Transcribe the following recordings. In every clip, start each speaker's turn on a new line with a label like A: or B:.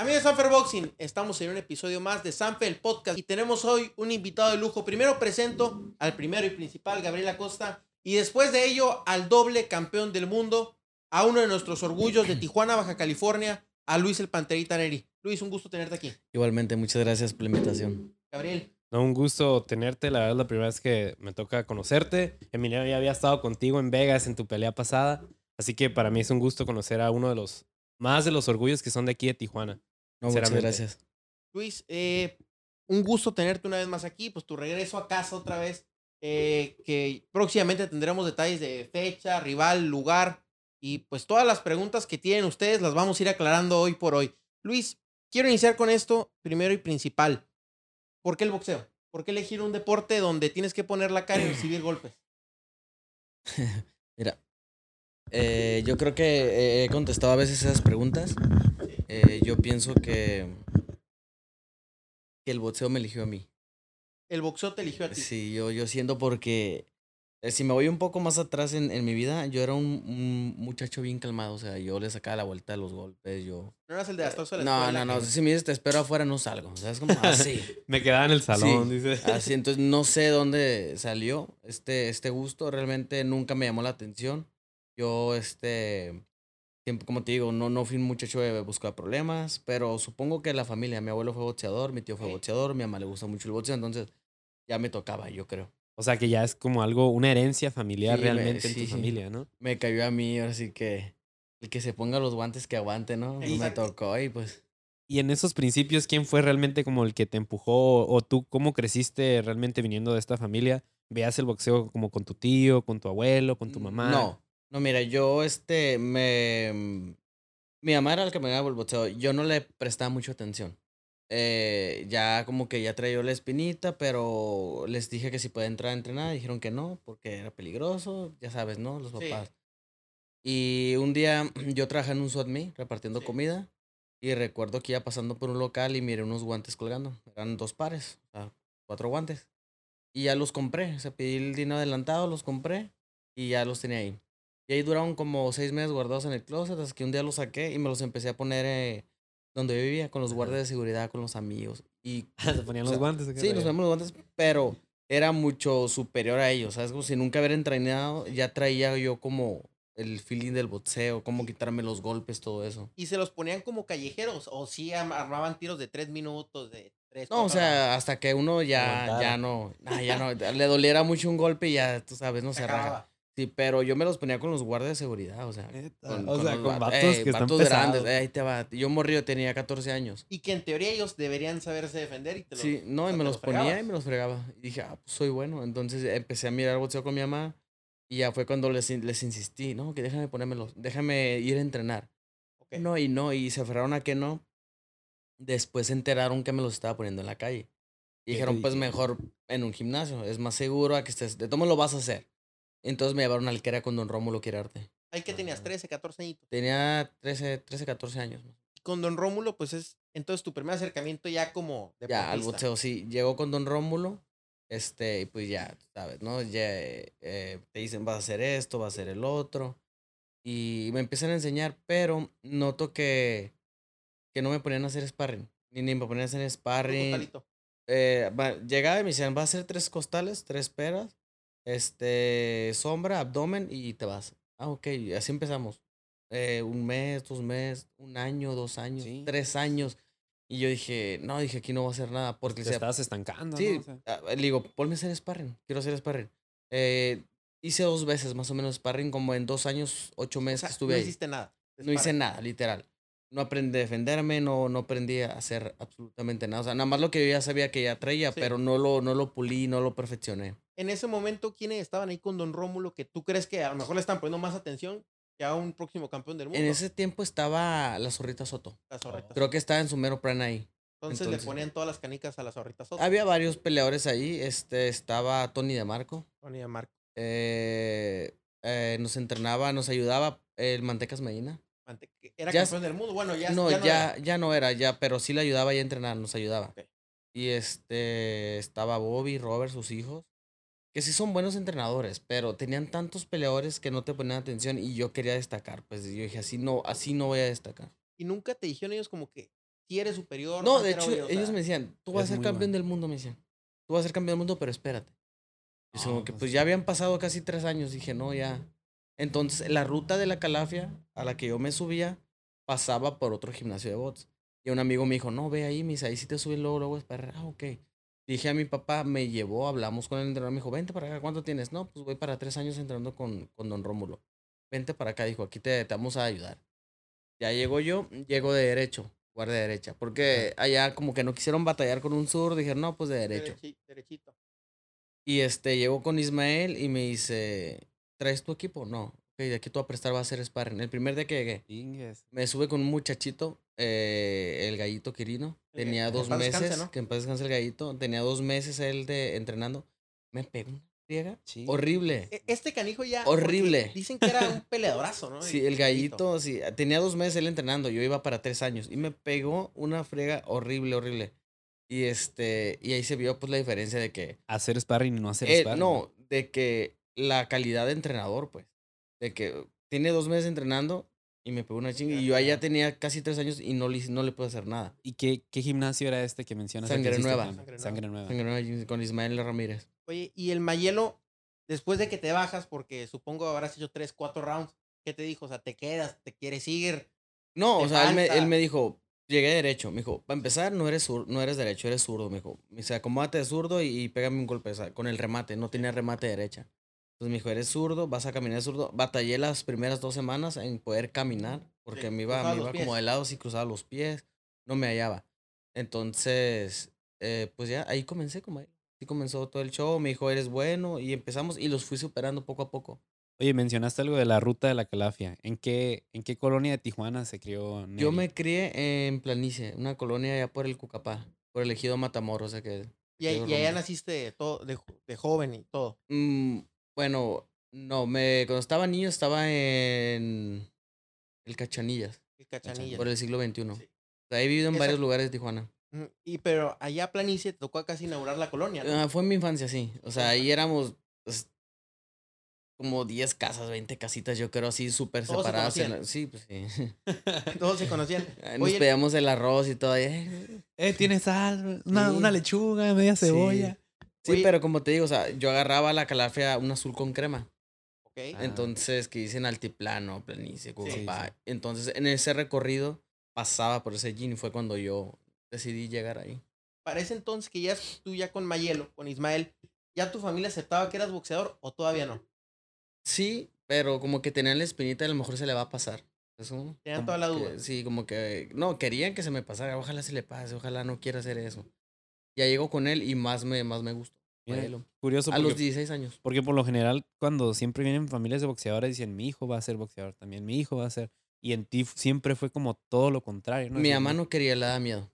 A: Amigos de Sanfer Boxing, estamos en un episodio más de Sanfer el Podcast y tenemos hoy un invitado de lujo. Primero presento al primero y principal, Gabriel Acosta, y después de ello al doble campeón del mundo, a uno de nuestros orgullos de Tijuana, Baja California, a Luis el Panterita Neri. Luis, un gusto tenerte aquí.
B: Igualmente, muchas gracias por la invitación.
A: Gabriel.
C: No, un gusto tenerte. La verdad es la primera vez que me toca conocerte. Emiliano ya había estado contigo en Vegas en tu pelea pasada. Así que para mí es un gusto conocer a uno de los más de los orgullos que son de aquí de Tijuana.
B: No, muchas gracias.
A: Luis, eh, un gusto tenerte una vez más aquí, pues tu regreso a casa otra vez, eh, que próximamente tendremos detalles de fecha, rival, lugar, y pues todas las preguntas que tienen ustedes las vamos a ir aclarando hoy por hoy. Luis, quiero iniciar con esto primero y principal. ¿Por qué el boxeo? ¿Por qué elegir un deporte donde tienes que poner la cara y recibir golpes?
B: Mira, eh, yo creo que he contestado a veces esas preguntas. Eh, yo pienso que, que el boxeo me eligió a mí.
A: El boxeo te eligió a ti.
B: Sí, yo, yo siento porque eh, si me voy un poco más atrás en, en mi vida, yo era un, un, muchacho bien calmado, o sea, yo le sacaba la vuelta a los golpes, yo...
A: ¿No eras el de Astor
B: de la No, no, no, si me dices te espero afuera no salgo, o sea, es como así.
C: me quedaba en el salón, dice.
B: Así, entonces no sé dónde salió este, este gusto, realmente nunca me llamó la atención. Yo, este, como te digo, no, no fui un muchacho de buscar problemas, pero supongo que la familia, mi abuelo fue boxeador, mi tío fue boxeador, mi mamá le gusta mucho el boxeo, entonces ya me tocaba, yo creo.
C: O sea que ya es como algo, una herencia familiar realmente en tu familia, ¿no?
B: Me cayó a mí, así que el que se ponga los guantes que aguante, ¿no? Y me tocó y pues.
C: Y en esos principios, ¿quién fue realmente como el que te empujó? ¿O tú cómo creciste realmente viniendo de esta familia? ¿Veas el boxeo como con tu tío, con tu abuelo, con tu mamá?
B: No, no, mira, yo, este, me... Mm, mi mamá era la que me daba el boxeo. Yo no le prestaba mucha atención. Eh, ya como que ya traía la espinita, pero les dije que si podía entrar a entrenar. Dijeron que no, porque era peligroso. Ya sabes, ¿no? Los papás. Y un día yo trabajé en un SWAT repartiendo comida. Y recuerdo que iba pasando por un local y miré unos guantes colgando. Eran dos pares, o sea, cuatro guantes. Y ya los compré. O sea, pedí el dinero adelantado, los compré y ya los tenía ahí. Y ahí duraron como seis meses guardados en el closet, hasta que un día los saqué y me los empecé a poner eh, donde yo vivía, con los guardias de seguridad, con los amigos. Y,
C: ¿Se ponían los guantes?
B: Sí, nos poníamos los guantes, pero era mucho superior a ellos, ¿sabes? Como si nunca hubiera entrenado, ya traía yo como el feeling del boxeo, cómo quitarme los golpes, todo eso.
A: ¿Y se los ponían como callejeros o sí armaban tiros de tres minutos, de tres?
B: No, o sea, hasta que uno ya, ya no, ya no, le doliera mucho un golpe y ya, tú sabes, no se, se raja. Sí, pero yo me los ponía con los guardias de seguridad, o sea.
C: Con, o sea, con vatos que vatos están grandes.
B: ahí te va. Yo morí, tenía 14 años.
A: Y que en teoría ellos deberían saberse defender y te los
B: Sí, no, y me los, ponía y me los fregaba. Y dije, ah, pues soy bueno. Entonces empecé a mirar boxeo con mi mamá y ya fue cuando les, les insistí, no, que déjame ponérmelos, déjame ir a entrenar. No, y no, y se aferraron a que no. Después se enteraron que me los estaba poniendo en la calle. Y dijeron, pues mejor en un gimnasio, es más seguro a que estés, de todo lo vas a hacer. Entonces me llevaron al que era con Don Rómulo Quirarte.
A: ¿Ahí que tenías? ¿13, 14 años?
B: Tenía 13, 13 14 años.
A: Con Don Rómulo, pues es entonces tu primer acercamiento ya como
B: Ya, al boxeo, sí. Llegó con Don Rómulo, este, y pues ya, sabes, ¿no? Ya eh, te dicen, vas a hacer esto, vas a hacer el otro. Y me empiezan a enseñar, pero noto que, que no me ponían a hacer sparring. Ni, ni me ponían a hacer sparring. Eh, llegaba y me decían, vas a hacer tres costales, tres peras este, sombra, abdomen y te vas. Ah, ok, así empezamos. Eh, un mes, dos meses, un año, dos años, tres años. Y yo dije, no, dije, aquí no voy a hacer nada. Porque
C: te estás estancando.
B: Sí, ah, le digo, ponme a hacer sparring. Quiero hacer sparring. Eh, hice dos veces más o menos sparring, como en dos años, ocho meses estuve
A: no
B: ahí.
A: No hiciste nada.
B: No hice nada, literal. No aprendí a defenderme, no, no aprendí a hacer absolutamente nada. O sea, nada más lo que yo ya sabía que ya traía, pero no lo, no lo pulí, no lo perfeccioné
A: en ese momento, ¿quiénes estaban ahí con Don Rómulo que tú crees que a lo mejor le están poniendo más atención que a un próximo campeón del mundo?
B: En ese tiempo estaba la Zorrita Soto. La Zorrita Creo que estaba en su mero plan ahí.
A: Entonces, le ponían todas las canicas a la Zorrita Soto.
B: Había varios peleadores ahí. Este, estaba Tony de Marco.
A: Tony de Marco.
B: Eh, eh, nos entrenaba, nos ayudaba el Mantecas Medina.
A: ¿Era campeón del mundo? Bueno, ya
B: no. Ya, ya, no, era. ya, pero sí le ayudaba a entrenar, nos ayudaba. Y este, estaba Bobby, Robert, sus hijos que sí son buenos entrenadores, pero tenían tantos peleadores que no te ponían atención y yo quería destacar. Pues yo dije, así no, así no voy a destacar.
A: Y nunca te dijeron ellos como que si eres superior.
B: No, de hecho, ellos
A: sea,
B: me decían, tú vas a ser campeón
C: bueno.
B: del mundo, me decían. Tú vas a ser campeón del mundo, pero espérate. Y
C: No,
B: como que
C: pues-
B: pues ya habían pasado casi tres años. Dije, no, ya. Entonces, la ruta de la calafia a la que yo me subía pasaba por otro gimnasio de bots. Y un amigo me dijo, no, ve ahí, mis ahí sí te subes luego, luego es para. Ah, ok. Dije a mi papá, me llevó, hablamos con el entrenador, me dijo, vente para acá, ¿cuánto tienes? No, pues voy para tres años entrenando con, con don Rómulo. Vente para acá, dijo, aquí te, te vamos a ayudar. Ya llego yo, llego de derecho, guardia derecha, porque allá como que no quisieron batallar con un sur, dijeron, no, pues de derecho.
A: derechi- derechito.
B: Y este, llego con Ismael y me dice, ¿traes tu equipo? No. Ok, de aquí tú a prestar va a ser sparring. El primer día que llegué,
C: Ingues.
B: me sube con un muchachito, eh, el gallito Quirino. Tenía dos meses,
A: descanse, ¿no?
B: que en paz descanse el gallito. Tenía dos meses él de entrenando. Me pegó una friega
C: Sí.
B: horrible.
A: E- Este canijo ya.
B: Horrible.
A: Dicen que era un peleadorazo, ¿no?
B: Sí, el gallito, sí. Tenía dos meses él entrenando. Yo iba para tres años. Y me pegó una friega horrible, horrible. Y este, y ahí se vio pues la diferencia de que
C: Hacer sparring y no hacer
B: Eh,
C: sparring.
B: no, de que la calidad de entrenador, pues. De que tiene dos meses entrenando y me pegó una chinga. Y yo allá tenía casi tres años y no le, no le puedo hacer nada.
C: ¿Y qué, qué gimnasio era este que mencionas? que
B: Sangre
C: hiciste
B: Nueva.
A: Sangre
C: Sangre Nueva.
B: Sangre Nueva Con Ismael Ramírez.
A: Oye, y el Mayelo, después de que te bajas, porque supongo habrás hecho tres, cuatro rounds, ¿qué te dijo? O sea, te quedas, te quieres seguir.
B: No, o sea, él me, él me dijo, llegué derecho. Me dijo, para empezar, no eres, zur- no eres derecho, eres zurdo. Me dijo, me dice, acomódate de zurdo y, y pégame un golpe o sea, con el remate. No tenía remate derecha. Entonces me dijo, eres zurdo, vas a caminar zurdo. Batallé las primeras dos semanas en poder caminar, porque
A: Sí,
B: me iba, me iba como de lado, sí cruzaba los pies, no me hallaba. Entonces, eh, pues ya ahí comencé como ahí. Así comenzó todo el show, me dijo, eres bueno, y empezamos y los fui superando poco a poco.
C: Oye, mencionaste algo de la ruta de la calafia. ¿En qué, en qué colonia de Tijuana se crió?
B: Yo me crié en Planicie, una colonia allá por el Cucapá, por el ejido Matamoros, o sea que
A: Y, y allá naciste de, todo, de joven y todo.
B: Mm, bueno, no, me cuando estaba niño estaba en el Cachanillas,
A: El cachanilla.
B: por el siglo XXI.
A: Sí.
B: O sea, he vivido en varios lugares de Tijuana.
A: Ujú, Y pero allá a Planicie te tocó casi inaugurar la colonia, ¿no?
B: Ah, fue en mi infancia, sí. O sea, ahí éramos pues, como 10 casas, 20 casitas, yo creo, así súper
A: se
B: separadas. la- Sí, pues sí.
A: Todos se conocían.
B: Nos
A: Oye,
B: pedíamos el arroz y todo. eh,
C: Eh, tienes sal, una,
B: Sí.
C: una lechuga, media cebolla.
B: Sí,
A: Oye.
B: pero como te digo, o sea, yo agarraba la calafia un azul con crema.
A: ok.
C: Ah.
B: Entonces, que dicen altiplano, planicie, Cucapá.
C: sí.
B: Entonces, en ese recorrido pasaba por ese gym y fue cuando yo decidí llegar ahí.
A: Para ese entonces que ya tú ya con Mayelo, con Ismael, ¿ya tu familia aceptaba que eras boxeador o todavía no?
B: Sí, pero como que tenían la espinita, a lo mejor se le va a pasar. Eso.
A: Tenían toda la
B: que-
A: duda.
B: sí, como que no, querían que se me pasara, ojalá se le pase, ojalá no quiera hacer eso. Ya llego con él y más me, más me gustó.
C: Mira. Curioso
B: A
C: porque,
B: los 16 años.
C: porque por lo general cuando siempre vienen familias de boxeadores dicen mi hijo va a ser boxeador también, mi hijo va a ser... Y en ti siempre fue como todo lo contrario, ¿no?
B: Mi mamá no quería, le daba miedo.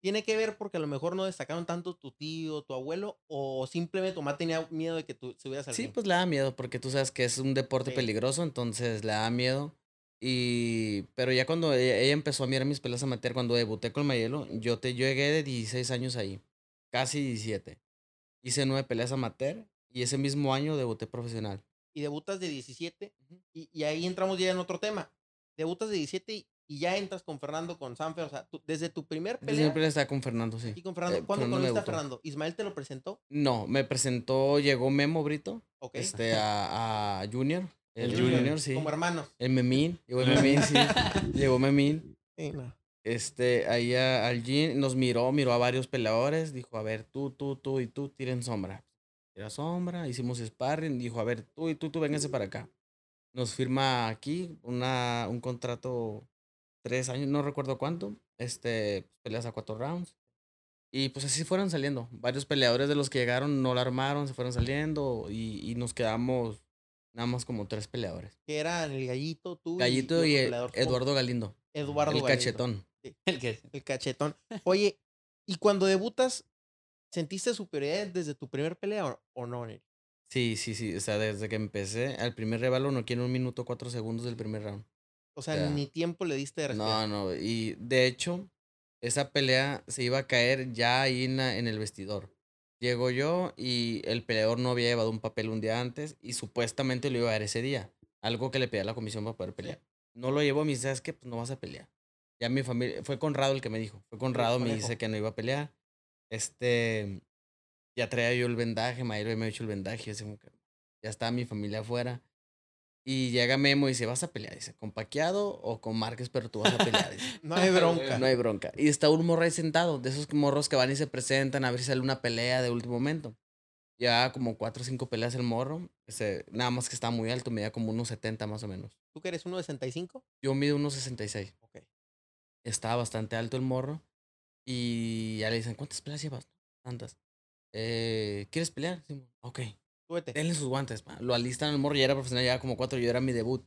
A: ¿Tiene que ver porque a lo mejor no destacaron tanto tu tío, tu abuelo, o simplemente tu mamá tenía miedo de que tú subieras al
B: Sí, pues le da miedo porque tú sabes que es un deporte
A: Sí.
B: peligroso, entonces le da miedo. Y pero ya cuando ella, ella empezó a mirar mis peleas amateur, cuando debuté con Mayelo, yo te yo llegué de 16 años ahí, casi 17. Hice nueve peleas amateur y ese mismo año debuté profesional.
A: Y debutas de 17, y, y ahí entramos ya en otro tema. Debutas de 17 y, y ya entras con Fernando, con Sanfer, o sea, tú- desde tu primer
B: Desde
A: pelea
B: siempre estaba con Fernando, sí.
A: aquí con Fernando.
B: Eh,
A: ¿Cuándo conociste a. Fernando? ¿Ismael te lo presentó?
B: No, me presentó, llegó Memo Brito,
A: Ok.
B: este, a, a Junior. El,
C: El
B: Junior,
C: Junior.
B: sí.
A: Como hermanos.
B: El Memín, llegó el Memín, sí. llegó Memín.
A: Sí, no.
B: Este, ahí a- al gym, nos miró, miró a varios peleadores, dijo, a ver, tú, tú, tú y tú tiren sombra. Tira sombra, hicimos sparring, dijo, a ver, tú y tú, tú vénganse para acá. Nos firma aquí una, un contrato tres años, no recuerdo cuánto, este, peleas a cuatro rounds. Y pues así fueron saliendo. Varios peleadores de los que llegaron no la armaron, se fueron saliendo y, y nos quedamos nada más como tres peleadores.
A: Que eran el Gallito, tú
B: Gallito y,
A: otro
B: el-. Eduardo Galindo,
A: Eduardo
B: el
A: Galindo.
B: cachetón.
C: El que...
A: El cachetón. Oye, ¿y cuando debutas, sentiste superioridad desde tu primer pelea o, no, Neri?
B: Sí, sí, sí. O sea, desde que empecé, al primer rival lo noqueé en un minuto cuatro segundos del primer round.
A: O sea, ni tiempo le diste de respirar.
B: No, no. Y de hecho, esa pelea se iba a caer ya ahí en, la- en el vestidor. Llego yo y el peleador no había llevado un papel un día antes y supuestamente lo iba a dar ese día. Algo que le pedía a la comisión para poder pelear. No lo llevó, me dice, ¿sabes qué? Pues no vas a pelear. Ya mi familia, fue Conrado el que me dijo. Fue Conrado, me dice que no iba a pelear. Este, ya traía yo el vendaje, Mayro me ha hecho el vendaje. ya estaba mi familia afuera. Y llega Memo y dice, ¿vas a pelear? Dice, ¿con Paqueado o con Márquez? Pero tú vas a pelear. Dice,
A: No hay bronca.
B: no hay bronca. Y está un morro ahí sentado, de esos morros que van y se presentan a ver si sale una pelea de último momento. Ya como cuatro o cinco peleas el morro. Ese, nada más que está muy alto, medía como unos 70 más o menos.
A: ¿Tú que eres 1.65?
B: Yo mido unos 66.
A: Ok.
B: Estaba bastante alto el morro. Y ya le dicen, ¿cuántas peleas llevas? Tantas. Eh, ¿Quieres pelear? Sí, ok.
A: Súbete.
B: Denle sus guantes. pa. Lo alistan el morro, ya era profesional, ya era como cuatro, yo era mi debut.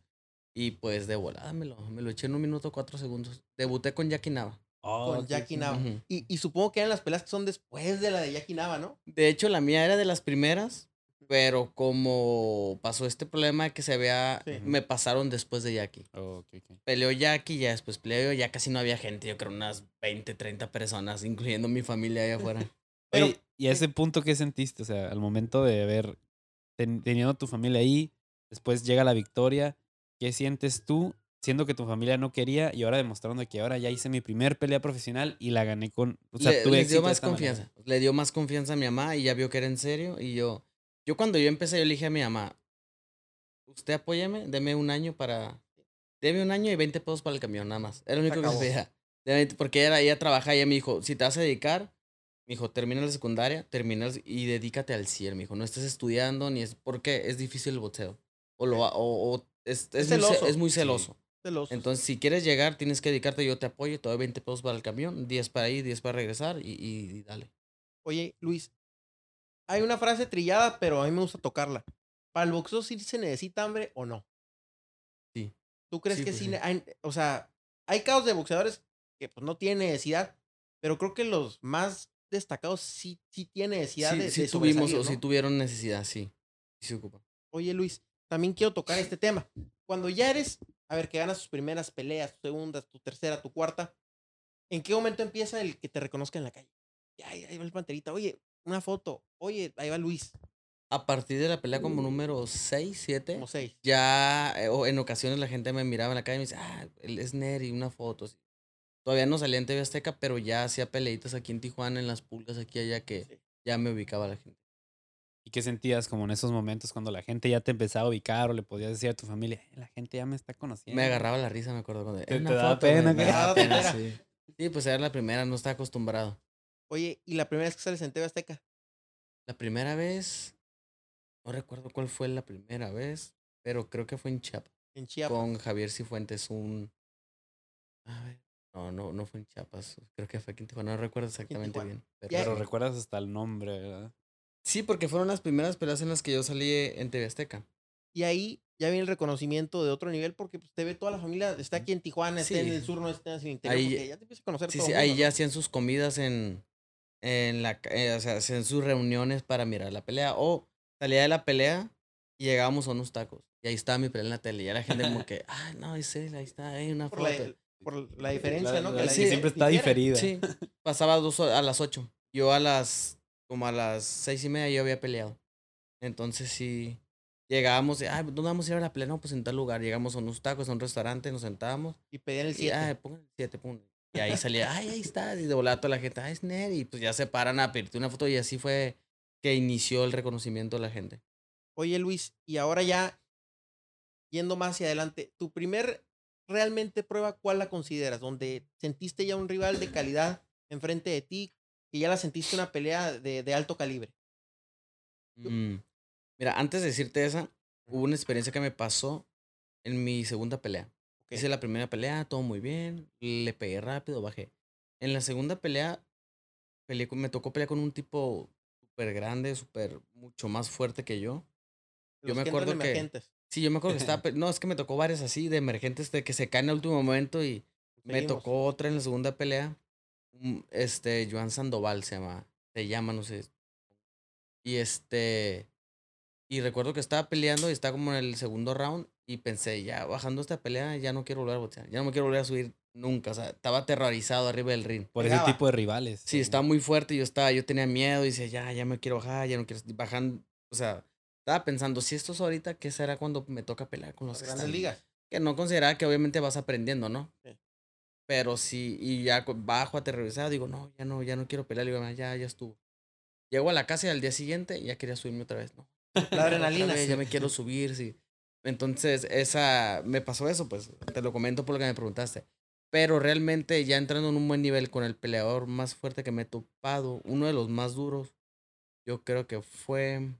B: Y pues de volada me lo, me lo eché en un minuto cuatro segundos. Debuté con Jackie Nava.
C: Oh,
A: con Jackie. Nava. Y, y supongo que eran las peleas que son después de la de Jackie Nava, ¿no?
B: De hecho, la mía era de las primeras, pero como pasó este problema que se vea,
A: Sí.
B: me pasaron después de Jackie.
C: Oh, ok, ok.
B: Peleó Jackie, ya después peleó yo, ya casi no había gente, yo creo unas 20, 30 personas, incluyendo mi familia allá afuera.
A: Pero-
C: Oye, ¿y a ese punto qué sentiste? O sea, al momento de ver, ten- teniendo tu familia ahí, después llega la victoria, ¿qué sientes tú siendo que tu familia no quería y ahora demostrando que ahora ya hice mi primer pelea profesional y la gané con... O sea,
B: le,
C: tuve
B: les dio más
C: esta manera?
B: confianza. Le dio más confianza a mi mamá y ya vio que era en serio. Y yo, yo cuando yo empecé, yo le dije a mi mamá, usted apóyame, deme un año para, deme un año y 20 pesos para el camión, nada más. Era lo único que
A: acabó.
B: pedía. De 20, Porque ella, ella trabajaba y ella me dijo, si te vas a dedicar, me dijo, termina la secundaria, termina el- y dedícate al CIR. Me dijo, no estés estudiando ni es porque es difícil el boxeo. O, lo, ha- o, o es, es, muy,
A: celoso.
B: es muy
C: Sí.
B: celoso. Entonces, si quieres llegar, tienes que dedicarte, yo te apoyo, te doy 20 pesos para el camión, 10 para ir, 10 para regresar y, y- y dale.
A: Oye, Luis, hay una frase trillada, pero a mí me gusta tocarla. ¿Para el boxeo sí se necesita hambre o no?
B: Sí.
A: ¿Tú crees
B: Sí,
A: que
B: pues
A: sí? hay- o sea, hay casos de boxeadores que pues no tienen necesidad, pero creo que los más destacados sí, sí tienen necesidad
B: Sí,
A: de,
B: sí
A: de
B: tuvimos o sí tuvieron necesidad, sí. Sí se ocupa.
A: Oye, Luis, también quiero tocar este tema. Cuando ya eres, a ver, que ganas tus primeras peleas, tu segundas, tu tercera, tu cuarta, ¿en qué momento empieza el que te reconozca en la calle? Ya, ahí va el panterita. Oye, una foto. Oye, ahí va Luis.
B: A partir de la pelea como número 6, 7,
A: Como seis.
B: ya eh, o en ocasiones la gente me miraba en la calle y me dice, ah, él es Neri, una foto. así. Todavía no salía en TV Azteca, pero ya hacía peleitas aquí en Tijuana, en las pulgas, aquí allá, que
A: Sí.
B: ya me ubicaba la gente.
C: ¿Y qué sentías como en esos momentos cuando la gente ya te empezaba a ubicar o le podías decir a tu familia, "Eh, la gente ya me está conociendo?
B: Me agarraba la risa, me acuerdo. Cuando,
C: ¿Te-
B: "Eh, una
C: te daba
B: foto, güey",
C: pena,
B: me daba pena. sí. Sí, pues era la primera, no estaba acostumbrado.
A: Oye, ¿y la primera vez que sales en TV Azteca?
B: La primera vez, no recuerdo cuál fue la primera vez, pero creo que fue en Chiapas.
A: En Chiapas.
B: con Javier Cifuentes, un... A ver, no, no, no fue en Chiapas, creo que fue aquí en Tijuana, no recuerdo exactamente bien. Pero,
C: recuerdas hasta el nombre, ¿verdad?
B: Sí, porque fueron las primeras peleas en las que yo salí en TV Azteca.
A: Y ahí ya viene el reconocimiento de otro nivel porque pues, te ve toda la familia. Está aquí en Tijuana, está en el sur, no está en el interior.
B: Ahí-
A: ya te empieza a conocer
B: Sí,
A: todo
B: sí, ahí ya hacían sus comidas en, en la, eh, o sea, hacían sus reuniones para mirar la pelea. O salía de la pelea y llegábamos a unos tacos. Y ahí estaba mi pelea en la tele. Y ya la gente como que, ah, no, es él, ahí está, hay una
A: Por
B: foto.
A: la, por la diferencia,
C: La-
A: ¿no?
C: la-
A: la
B: sí,
C: siempre está diferida.
B: Sí, pasaba dos, a las ocho. Yo a las, como a las seis y media yo había peleado. Entonces sí, llegábamos, y, ah, ¿dónde vamos a ir a la pelea? No, pues en tal lugar. Llegamos a unos tacos, a un restaurante, nos sentábamos.
A: Y pedían el
B: Y,
A: 7.
B: ah, pongan el siete, pum. Y ahí salía, ay, ahí está. Y de volada toda la gente, ah, es Ned. Y pues ya se paran a pedirte una foto y así fue que inició el reconocimiento de la gente.
A: Oye, Luis, y ahora ya yendo más hacia adelante, tu primer realmente prueba, ¿cuál la consideras? Donde sentiste ya un rival de calidad enfrente de ti, que ya la sentiste una pelea de, de alto calibre.
B: Mm. Mira, antes de decirte esa, hubo una experiencia que me pasó en mi segunda pelea. Hice la primera pelea, todo muy bien, le pegué rápido, bajé. En la segunda pelea, peleé con- me tocó pelear con un tipo súper grande, súper, mucho más fuerte que yo. Yo me
A: que
B: acuerdo que-
A: emergentes.
B: Sí, yo me acuerdo que estaba, no, es que me tocó varias así de emergentes de que se caen al último momento y me
A: Seguimos.
B: tocó otra en la segunda pelea. un- Este, Joan Sandoval se llama, se llama, no sé. Y este, y recuerdo que estaba peleando y estaba como en el segundo round y pensé, ya bajando esta pelea, ya no quiero volver a boxear, ya no me quiero volver a subir nunca, o sea, estaba aterrorizado arriba del ring.
C: Por
A: Pegaba.
C: ese tipo de rivales.
B: Sí, estaba muy fuerte, yo estaba, yo tenía miedo y decía, ya, ya me quiero bajar, ya no quiero bajando, o sea, estaba pensando, si esto es ahorita, ¿qué será cuando me toca pelear con los
A: grandes
B: están?
A: ligas.
B: Que no consideraba que obviamente vas aprendiendo, ¿no?
A: Sí.
B: Pero sí, y ya bajo aterrorizado, digo, no, ya no, ya no quiero pelear. Le digo, "Ma, ya, ya estuvo. Llego a la casa y al día siguiente ya quería subirme otra vez, ¿no?
A: La adrenalina.
B: Otra vez,
A: sí.
B: ya me quiero subir, sí. Entonces, esa, me pasó eso, pues, te lo comento por lo que me preguntaste. Pero realmente ya entrando en un buen nivel con el peleador más fuerte que me he topado, uno de los más duros, yo creo que fue...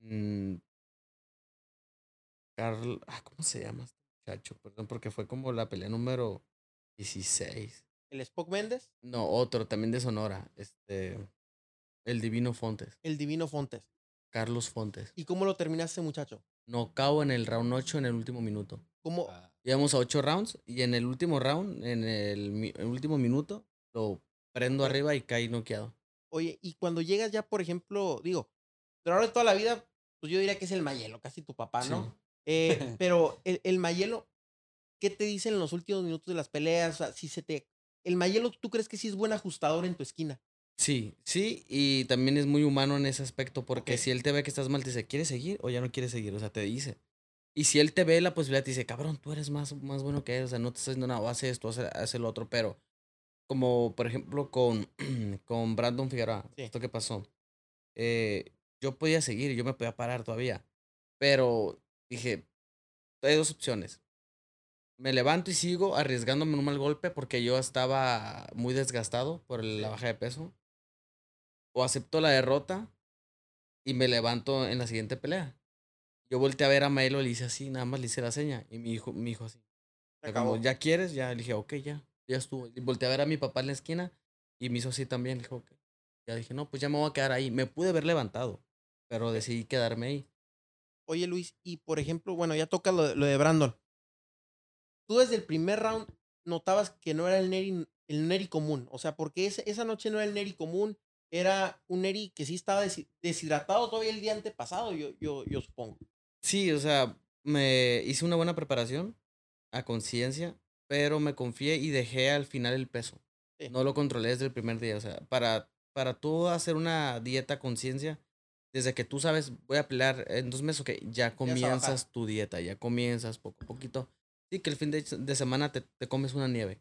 B: mm, Carl, ah, ¿cómo se llama este muchacho? Perdón, porque fue como la pelea número 16.
A: El Spock Méndez,
B: No, otro, también de Sonora, este, el Divino Fontes,
A: el Divino Fontes.
B: Carlos Fontes.
A: ¿Y cómo lo terminaste, muchacho?
B: Nocao en el round 8 en el último minuto.
A: ¿Cómo?
C: Ah,
B: Llevamos a 8 rounds y en el último round, en el, último minuto, lo prendo arriba y caí noqueado.
A: Oye, y cuando llegas ya, por ejemplo, digo, pero ahora de toda la vida, pues yo diría que es el Mayelo, casi tu papá, ¿no?
B: Sí.
A: Eh, pero el, el Mayelo, ¿qué te dice en los últimos minutos de las peleas? O sea, si se te. El Mayelo, ¿tú crees que sí es buen ajustador en tu esquina?
B: Sí, sí, y también es muy humano en ese aspecto, porque si él te ve que estás mal, te dice, ¿quieres seguir o ya no quieres seguir? O sea, te dice. Y si él te ve la posibilidad, te dice, cabrón, tú eres más, más bueno que él, o sea, no te estás haciendo nada, haz esto, haz, haz el otro, pero como por ejemplo con, con Brandon Figueroa,
A: Sí.
B: esto que pasó, eh, yo podía seguir, yo me podía parar todavía, pero dije, hay dos opciones. Me levanto y sigo arriesgándome en un mal golpe porque yo estaba muy desgastado por la baja de peso. O acepto la derrota y me levanto en la siguiente pelea. Yo volteé a ver a Maelo y le hice así, nada más le hice la seña. Y mi hijo, mi hijo así.
A: Se
B: O sea, como,
A: acabó.
B: ¿ya quieres? Ya le dije, ok, ya, ya estuvo. Y volteé a ver a mi papá en la esquina y me hizo así también. Dijo, ok. Ya dije, no, pues ya me voy a quedar ahí. Me pude haber levantado, pero decidí quedarme ahí.
A: Oye, Luis, y por ejemplo, bueno, ya toca lo, de- lo de Brandon. Tú desde el primer round notabas que no era el Neri, el Neri común. O sea, porque ese- esa noche no era el Neri común, era un Neri que sí estaba deshi- deshidratado todavía el día antepasado, yo, yo, yo supongo.
B: Sí, o sea, me hice una buena preparación a conciencia, pero me confié y dejé al final el peso.
A: Sí.
B: No lo controlé desde el primer día. O sea, para, para tú hacer una dieta conciencia, desde que tú sabes, voy a pelear en dos meses, ok, ya comienzas tu dieta, ya comienzas poco a poquito. Sí, que el fin de, de semana te, te comes una nieve.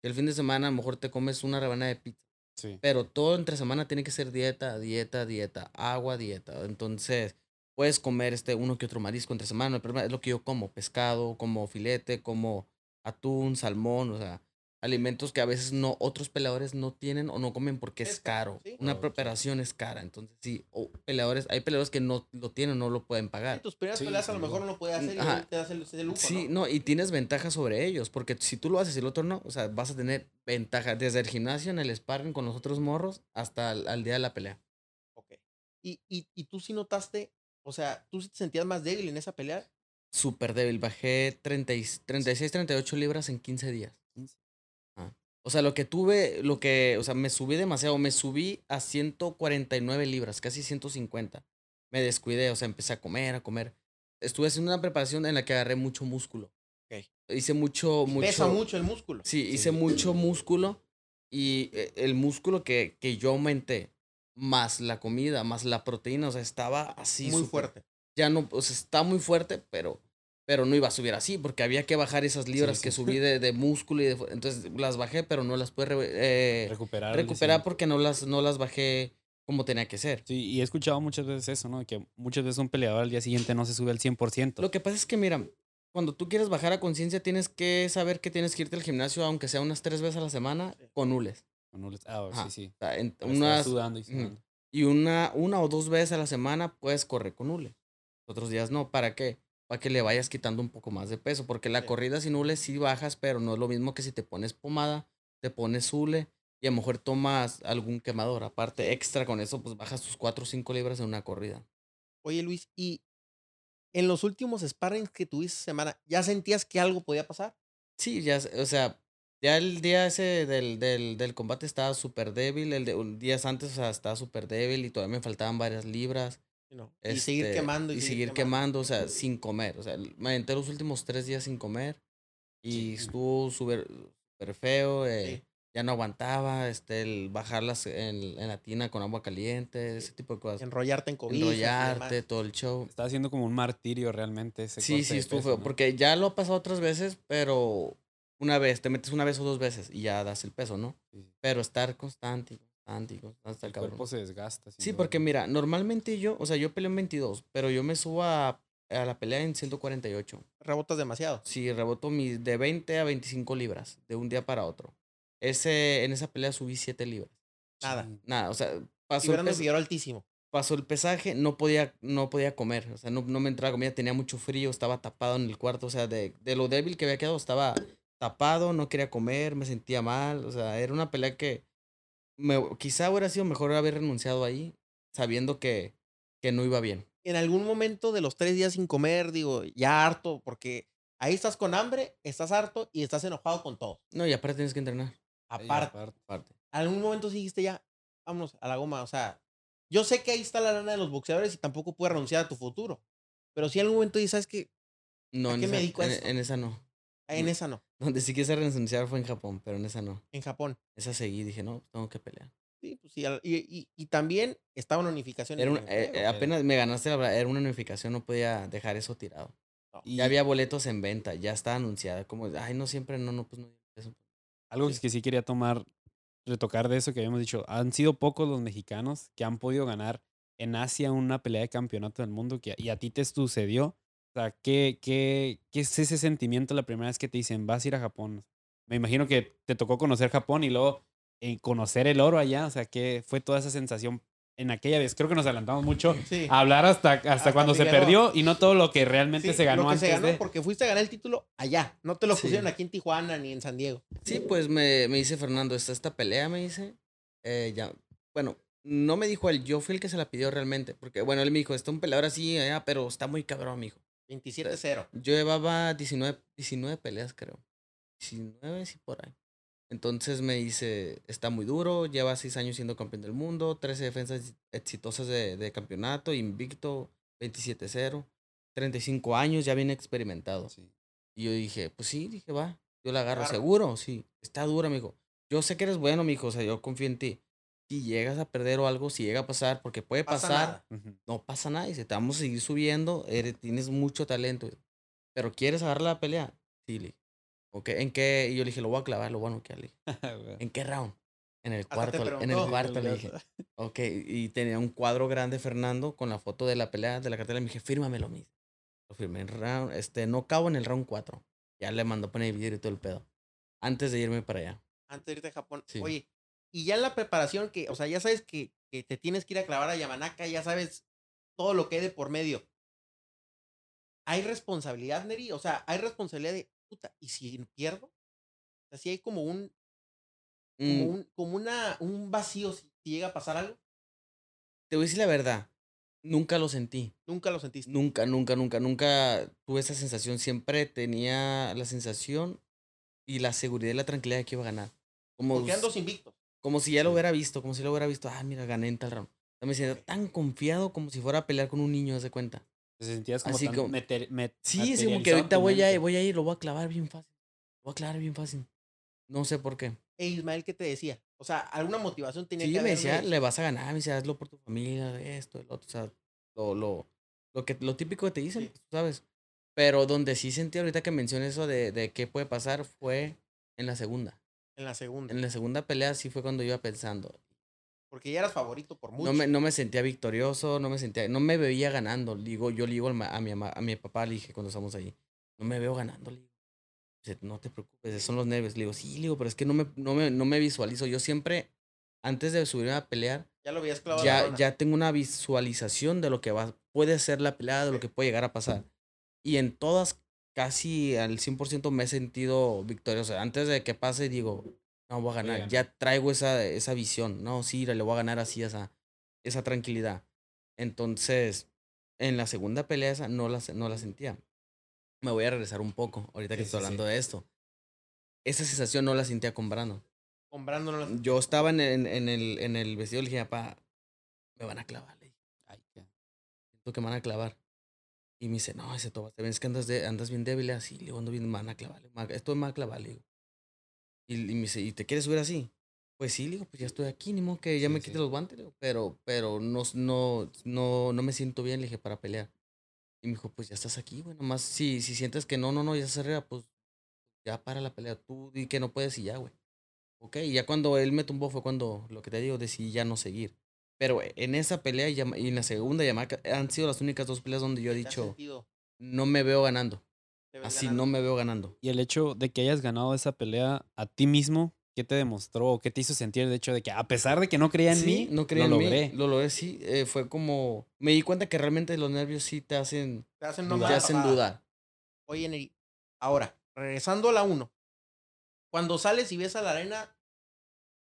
B: Que el fin de semana a lo mejor te comes una rebanada de pizza.
C: Sí.
B: Pero todo entre semana tiene que ser dieta, dieta, dieta, agua, dieta. Entonces, puedes comer este uno que otro marisco entre semana. Problema es lo que yo como, pescado, como filete, como atún, salmón, o sea, alimentos que a veces no otros peleadores no tienen o no comen porque es
A: caro, sí.
B: Una
C: sí.
B: preparación es cara. Entonces, sí, o peleadores, hay peleadores que no lo tienen, no lo pueden
A: En
B: pagar.
A: tus primeras
C: Sí,
A: peleas a lo mejor no lo puede hacer y
B: Ajá.
A: te das el, ese lujo,
B: Sí,
A: ¿no?
B: no, y tienes ventaja sobre ellos, porque si tú lo haces y el otro no, o sea, vas a tener ventaja desde el gimnasio, en el sparring con los otros morros, hasta al- al día de la pelea.
A: Ok. Y, y, y tú sí notaste, o sea, tú sí te sentías más débil en esa pelea.
B: súper débil. Bajé 30 y- 36, 38 libras en 15 días. O sea, lo que tuve, lo que, o sea, me subí demasiado. Me subí a 149 libras, casi 150. Me descuidé, o sea, empecé a comer, a comer. Estuve haciendo una preparación en la que agarré mucho músculo.
A: Ok.
B: Hice mucho, mucho.
A: Pesa mucho el músculo.
B: Sí, hice
C: Sí.
B: mucho músculo y eh, el músculo que, que yo aumenté, más la comida, más la proteína, o sea, estaba así.
A: muy
B: súper-
A: fuerte.
B: ya no, o sea, está muy fuerte, pero, pero no iba a subir así, porque había que bajar esas libras
C: sí.
B: que subí de, de músculo y de, entonces las bajé, pero no las pude eh,
C: Recuperar.
B: recuperar porque no las, no las bajé como tenía que ser.
C: Sí, y he escuchado muchas veces eso, ¿no? Que muchas veces un peleador al día siguiente no se sube al 100%.
B: Lo que pasa es que, mira, cuando tú quieres bajar a conciencia, tienes que saber que tienes que irte al gimnasio, aunque sea unas tres veces a la semana, con hules.
C: O no les- Ah,
B: Ajá.
C: sí, sí.
B: O sea, en- unas,
C: sudando y sudando.
B: y una, una o dos veces a la semana puedes correr con hule. Otros días no. ¿Para qué? Para que le vayas quitando un poco más de peso. Porque la
A: Sí.
B: corrida sin hule sí bajas, pero no es lo mismo que si te pones pomada, te pones hule y a lo mejor tomas algún quemador. Aparte, extra con eso, pues bajas tus 4 o 5 libras en una corrida.
A: Oye, Luis, y en los últimos sparrings que tuviste semana, ¿ya sentías que algo podía pasar?
B: Sí, ya, o sea, ya el día ese del, del, del combate estaba súper débil. El de un días antes, o sea, estaba súper débil y todavía me faltaban varias libras.
A: No. Y seguir
B: Este,
A: quemando. Y,
B: y seguir quemando, o sea, sin comer. O sea, me aventé los últimos tres días sin comer y
C: Sí.
B: estuvo súper feo. eh,
A: Sí.
B: Ya no aguantaba, este, el bajarlas en, en la tina con agua caliente, ese tipo de cosas.
A: Enrollarte en cobijas. y
B: Enrollarte, todo el show.
C: Está haciendo como un martirio realmente ese
B: Sí, sí, estuvo
C: peso,
B: feo,
C: ¿no?
B: porque ya lo ha pasado otras veces, pero una vez, te metes una vez o dos veces y ya das el peso, ¿no?
C: Sí, sí.
B: Pero estar constante, y constante, y constante,
C: El
B: cabrón.
C: cuerpo se desgasta.
B: Sí,
C: duda.
B: porque mira, normalmente yo, o sea, yo peleo en 22, pero yo me subo a, a la pelea en 148.
A: Rebotas demasiado.
B: Sí, reboto mis de 20 a 25 libras de un día para otro. Ese, en esa pelea subí 7 libras.
A: Nada.
C: Sí.
B: Nada, o sea,
A: Y
B: pasó el,
A: Brandon
B: pes-
A: Figueroa altísimo.
B: pasó el pesaje, no podía, no podía comer, o sea, no, no me entraba comida, tenía mucho frío, estaba tapado en el cuarto, o sea, de, de lo débil que había quedado, estaba tapado, no quería comer, me sentía mal, o sea, era una pelea que me, quizá hubiera sido mejor haber renunciado ahí, sabiendo que, que no iba bien.
A: En algún momento de los tres días sin comer, digo, ya harto, porque ahí estás con hambre, estás harto y estás enojado con todo.
B: No, y aparte tienes que entrenar,
A: Aparte,
B: aparte.
A: algún momento sí dijiste ya, vámonos a la goma. O sea, yo sé que ahí está la lana de los boxeadores y tampoco puedes renunciar a tu futuro. Pero si en algún momento dices, ¿sabes qué?
B: No,
A: ¿A
B: en
A: qué me
B: esa,
A: dedico a
B: en- esa no.
A: En
B: No.
A: esa no,
B: Donde sí quise renunciar fue en Japón, pero en esa no.
A: en Japón.
B: Esa seguí, dije, no, tengo que pelear.
A: Sí, pues sí, y, y- y también estaba una unificación.
B: Era
A: en
B: eh,
A: juego.
B: apenas me ganaste la verdad, era una unificación, no podía dejar eso tirado.
A: No.
B: Y ya había boletos en venta, ya estaba anunciada. Como, ay, no siempre, no, no, pues no. eso.
C: Algo que sí quería tomar, retocar de eso que habíamos dicho. Han sido pocos los mexicanos que han podido ganar en Asia una pelea de campeonato del mundo que, y a ti te sucedió. O sea, ¿qué, qué, ¿qué es ese sentimiento la primera vez que te dicen, vas a ir a Japón? Me imagino que te tocó conocer Japón y luego eh, conocer el oro allá. O sea, ¿qué fue toda esa sensación en aquella vez? Creo que nos adelantamos mucho
A: Sí.
C: a hablar hasta, hasta,
A: Hasta
C: cuando se perdió y no todo lo que realmente
A: Sí,
C: se ganó
A: lo que
C: antes
A: se ganó
C: de...
A: porque fuiste a ganar el título allá. No te lo
B: Sí.
A: pusieron aquí en Tijuana ni en San Diego.
B: Sí, pues me, me dice Fernando, está esta pelea, me dice. eh, ya, bueno, no me dijo él, yo fui el que se la pidió realmente. Porque, bueno, él me dijo, está un peleador así, eh, pero está muy cabrón, mijo.
A: 27-0.
B: Yo llevaba 19, 19 peleas, creo. 19, sí, por ahí. Entonces me dice, está muy duro, lleva 6 años siendo campeón del mundo, 13 defensas exitosas de, de campeonato, invicto, 27-0, 35 años, ya bien experimentado.
C: Sí.
B: Y yo dije, pues sí, dije, va, yo la agarro,
A: Agarra.
B: seguro, sí, está dura, amigo. Yo sé que eres bueno, mijo, o sea, yo confío en ti. Si llegas a perder o algo, si llega a pasar, porque puede
A: Pasa
B: pasar,
A: nada.
B: No pasa nada, y te vamos a seguir subiendo, eres, tienes mucho talento, pero ¿quieres agarrar la pelea? Sí, le dije. Ok, ¿en qué? Y yo le dije, lo voy a clavar, lo voy a noquear, le dije. ¿En qué round? En el cuarto, en el cuarto, le dije. Ok, y tenía un cuadro grande Fernando con la foto de la pelea, de la cartela, y me dije, fírmamelo, mismo. Lo firmé en round, este, no cabo en el round 4. Ya le mandó poner el video y todo el pedo. Antes de irme para allá.
A: Antes de irte a Japón.
B: Sí.
A: Oye, y ya en la preparación, que, o sea, ya sabes que, que te tienes que ir a clavar a Yamanaka, ya sabes todo lo que hay de por medio. ¿Hay responsabilidad, Neri? O sea, hay responsabilidad de, puta, ¿y si pierdo? O sea, si hay como un, como
B: Mm,
A: un, como una, un vacío si, si llega a pasar algo.
B: te voy a decir la verdad. Nunca lo sentí.
A: Nunca lo sentiste.
B: Nunca, nunca, nunca, nunca tuve esa sensación. Siempre tenía la sensación y la seguridad y la tranquilidad de que iba a ganar. Como,
A: Porque ando invictos.
B: Como si ya lo hubiera visto, como si lo hubiera visto. Ah, mira, gané en tal round. O sea, me sentía tan confiado como si fuera a pelear con un niño, haz de cuenta.
C: Te sentías como
B: Así
C: tan
B: como-
C: meter- met-
B: Sí, es como que ahorita voy a, voy a ir, lo voy a clavar bien fácil. Lo voy a clavar bien fácil. No sé por qué.
A: E Ismael, ¿qué te decía? O sea, alguna motivación tenía
B: Sí,
A: que
B: me decía, le vas a ganar, me decía, hazlo por tu familia, esto, el otro, o sea, lo, lo, lo, que, lo típico que te dicen,
A: Sí.
B: pues, ¿sabes? Pero donde sí sentí ahorita que mencioné eso de, de qué puede pasar fue en la segunda.
A: En la segunda.
B: En la segunda pelea sí fue cuando iba pensando.
A: Porque ya eras favorito por mucho.
B: No me, no me sentía victorioso, no me sentía, no me veía ganando. Digo, yo le digo a mi, ama- a mi papá, le dije cuando estamos ahí, no me veo ganando, le digo. Dice, no te preocupes, son los nervios. Le digo, sí, le digo, pero es que no me, no me, no me visualizo. Yo siempre, antes de subirme a pelear,
A: Ya lo habías clavado. la
B: ya, ya tengo una visualización de lo que va, puede ser la pelea, de lo que puede llegar a pasar. Y en todas, casi al 100% me he sentido victorioso. Antes de que pase, digo, no, voy a ganar. Ya traigo esa, esa visión. No, sí, le voy a ganar así, esa, esa tranquilidad. Entonces, en la segunda pelea esa no la, no la sentía. Me voy a regresar un poco, ahorita que estoy
C: sí, sí.
B: hablando de esto. Esa sensación no la sentía con Brandon.
A: Con Brandon no la-
B: Yo estaba en, en, en el, en el vestido y le dije, papá, me van a clavar. Le dije,
C: Ay, qué-
B: siento que me van a clavar. Y me dice, no, ese Tobas, te ves que andas, de, andas bien débil así. Le ando bien, me van a clavar. le digo, "Ma- Esto me va a clavar, le digo. Y, y me dice, ¿y te quieres subir así? Pues sí, le digo, pues ya estoy aquí, ni modo que ya
C: Sí,
B: me
C: sí.
B: quite los guantes, digo, pero, pero no, no, no, no me siento bien, le dije, para pelear. Y me dijo, pues ya estás aquí, güey, nomás si, si sientes que no, no, no, ya estás arriba, pues ya para la pelea, tú di que no puedes y ya, güey. Ok, y ya cuando él me tumbó fue cuando, lo que te digo, decidí ya no seguir. Pero en esa pelea y, en la segunda Yamaca han sido las únicas dos peleas donde yo he
A: ¿Te
B: dicho, no me veo ganando.
A: ¿Te
B: Así
A: ganando?
B: no me veo ganando.
C: Y el hecho de que hayas ganado esa pelea a ti mismo, ¿qué te demostró? o ¿Qué te hizo sentir el hecho de que a pesar de que no creía en
B: Sí,
C: mí,
B: no creía
C: lo
B: en mí,
C: logré?
B: Lo logré, sí. eh, fue como, me di cuenta que realmente los nervios sí te hacen,
A: Te hacen,
B: te
A: no me
B: hacen dudar.
A: Oye, Neri, ahora, regresando a la 1. Cuando sales y ves a la arena,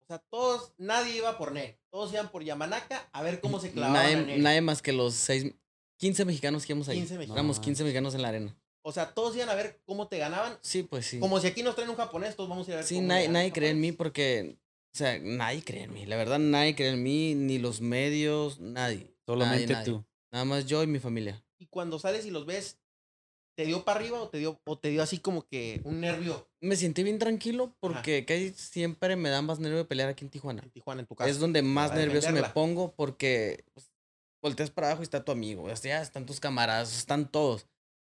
A: o sea, todos, nadie iba por Neri. Todos iban por Yamanaka a ver cómo se clavaban
B: Nadie, más que los seis, 15 mexicanos que íbamos ahí.
A: 15 mexicanos.
B: Éramos
C: No
B: 15 mexicanos en la arena.
A: O sea, todos iban a ver cómo te ganaban.
B: Sí, pues sí.
A: Como si aquí nos traen un japonés, todos vamos a ir a ver
B: Sí,
A: cómo
B: nadie, nadie cree en mí porque, o sea, nadie cree en mí. La verdad, nadie cree en mí, ni los medios, nadie.
C: Solamente
B: Nadie, nadie.
C: tú.
B: Nada más yo y mi familia.
A: Y cuando sales y los ves, ¿te dio para arriba o te dio, o te dio así como que un nervio
B: Me sentí bien tranquilo porque casi siempre me da más nervio de pelear aquí en Tijuana.
A: en Tijuana, en tu casa?
B: Es donde más nervioso me pongo porque pues, volteas para abajo y está tu amigo. o sea, están tus camaradas, están todos.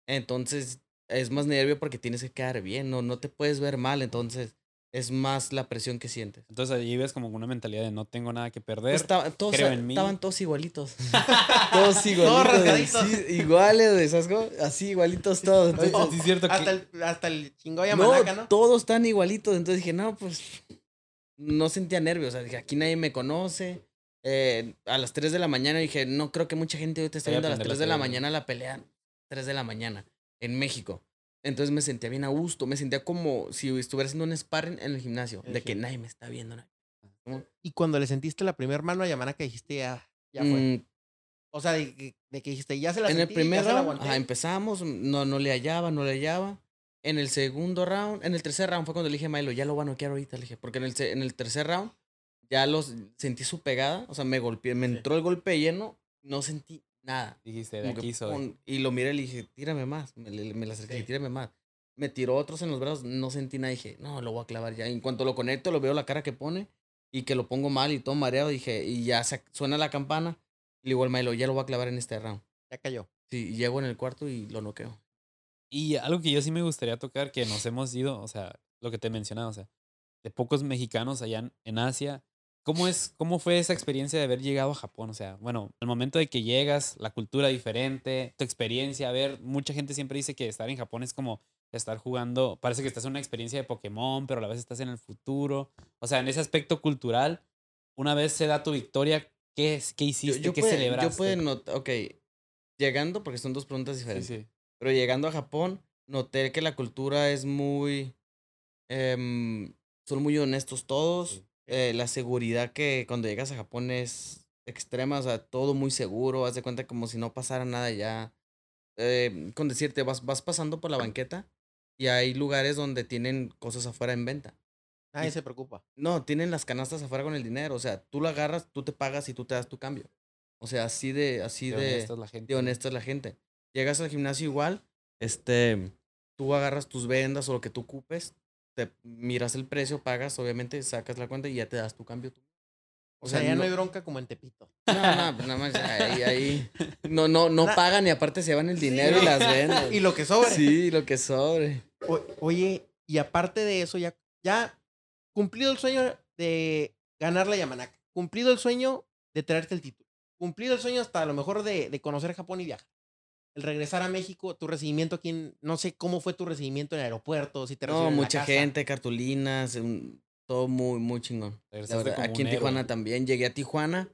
B: Entonces es más nervio porque tienes que quedar bien, no, no te puedes ver mal. Entonces es más la presión que sientes.
C: Entonces ahí ves como una mentalidad de no tengo nada que perder.
B: Estaba- todos,
C: creo en mí.
B: Estaban todos igualitos. todos igualitos.
A: rasgaditos.
B: sí, iguales, ¿sabes cómo? Así igualitos todos.
C: Sí, es cierto que
A: Hasta el, hasta el chingado
B: no,
A: Yamanaka, ¿no?
B: todos están igualitos. Entonces dije, no, pues no sentía nervios. O sea, dije, aquí nadie me conoce. Eh, a las 3 de la mañana dije, no creo que mucha gente hoy te esté viendo a las
C: prender
B: 3
C: la
B: de la mañana la pelea. 3 de la mañana en México. Entonces me sentía bien a gusto. Me sentía como si estuviera haciendo un sparring en el gimnasio.
A: El
B: de que nadie me está viendo. nadie.
A: Y cuando le sentiste la primera mano a Yamanaka, dijiste, ya, ya fue.
B: Mm,
A: O sea, de, que- de que dijiste, ya se la
B: en el
A: sentí,
B: primer
A: se la
B: round, ajá, empezamos, no, no le hallaba, no le hallaba. En el segundo round, en el tercer round fue cuando le dije a Milo, ya lo voy a noquear ahorita, le dije, porque en el, en el tercer round ya los sentí su pegada, o sea, me golpeé, me entró el golpe lleno, no sentí nada.
C: dijiste, de aquí soy.
B: y lo miré y le dije, tírame más, me, le- me la acerqué,
A: Sí.
B: tírame más. Me tiró otros en los brazos, no sentí nada, dije, no, lo voy a clavar ya. Y en cuanto lo conecto, lo veo la cara que pone y que lo pongo mal y todo mareado, dije, y ya se- suena la campana, y le digo al Milo, ya lo voy a clavar en este round.
A: Ya cayó.
B: Sí, y llego en el cuarto y lo noqueo.
C: Y algo que yo sí me gustaría tocar, que nos hemos ido, o sea, lo que te mencionaba, o sea, de pocos mexicanos allá en, en Asia. ¿Cómo, es, ¿Cómo fue esa experiencia de haber llegado a Japón? O sea, bueno, al momento de que llegas, la cultura diferente, tu experiencia, a ver, mucha gente siempre dice que estar en Japón es como estar jugando, parece que estás en una experiencia de Pokémon, pero a la vez estás en el futuro. O sea, en ese aspecto cultural, una vez se da tu victoria, ¿qué, es, qué hiciste?
B: yo
C: ¿Qué
B: puede,
C: celebraste?
B: yo puede notar, ok, llegando, porque son dos preguntas diferentes,
C: sí.
B: pero llegando a Japón, noté que la cultura es muy, em, son muy honestos todos,
C: Sí.
B: Eh, la seguridad que cuando llegas a Japón es extrema, o sea, todo muy seguro, haz de cuenta como si no pasara nada ya. Eh, con decirte, vas, vas pasando por la banqueta y hay lugares donde tienen cosas afuera en venta.
A: Nadie
B: Y-
A: se preocupa.
B: No, tienen las canastas afuera con el dinero. O sea, tú lo agarras, tú te pagas y tú te das tu cambio. O sea, así de, así
C: Qué
B: de,
C: honesta es la gente.
B: de honesta es la gente. Llegas al gimnasio igual, este, tú agarras tus vendas o lo que tú ocupes, te miras el precio, pagas, obviamente sacas la cuenta y ya te das tu cambio. tú.
A: O sea, ya no hay bronca como en Tepito.
B: no, no, pues nada más ahí, ahí. No, no, no pagan y aparte se llevan el dinero y las vendas.
A: Y lo que sobre.
B: Sí, lo que sobre.
A: O- oye, y aparte de eso, ya, ya cumplido el sueño de ganar la Yamanaka, cumplido el sueño de traerte el título, cumplido el sueño hasta a lo mejor de, de conocer Japón y viajar. El regresar a México, tu recibimiento aquí, en- no sé cómo fue tu recibimiento en el aeropuerto, si te
B: No,
A: en la
B: mucha
A: casa.
B: gente, cartulinas, un- todo muy, muy chingón. Verdad, aquí en Tijuana
C: héroe.
B: también. Llegué a Tijuana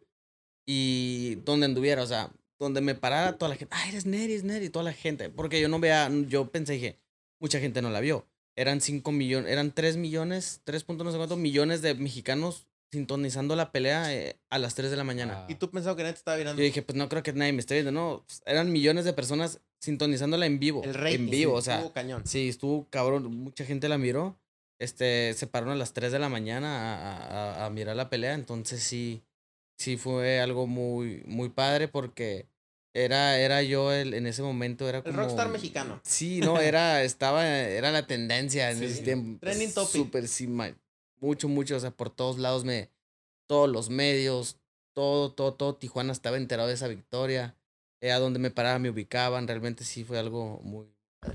B: y donde anduviera, o sea, donde me parara toda la gente, ah, eres Neri, eres Neri, toda la gente. Porque yo no veía, yo pensé, dije, mucha gente no la vio. Eran 5 millones, eran 3 millones, 3 puntos no sé cuántos millones de mexicanos sintonizando la pelea eh, a las 3 de la mañana.
A: Y tú pensabas que nadie te estaba mirando.
B: Yo dije, pues no creo que nadie me esté viendo, no, pues, eran millones de personas sintonizándola en vivo.
A: el rating.
B: en vivo,
A: sí,
B: o sea,
A: estuvo cañón.
B: Sí, estuvo cabrón. Mucha gente la miró. Este, se pararon a las 3 de la mañana a, a- a mirar la pelea. Entonces sí, sí fue algo muy, muy padre porque era, era yo el, en ese momento, era como...
A: rockstar mexicano.
B: Sí, no, era, estaba, era la tendencia en
A: Sí,
B: ese tiempo.
A: Trending topic.
B: Súper, sí, mucho, mucho, o sea, por todos lados me, todos los medios, todo, todo, todo Tijuana estaba enterado de esa victoria. Eh, a donde me paraba me ubicaban, realmente sí fue algo muy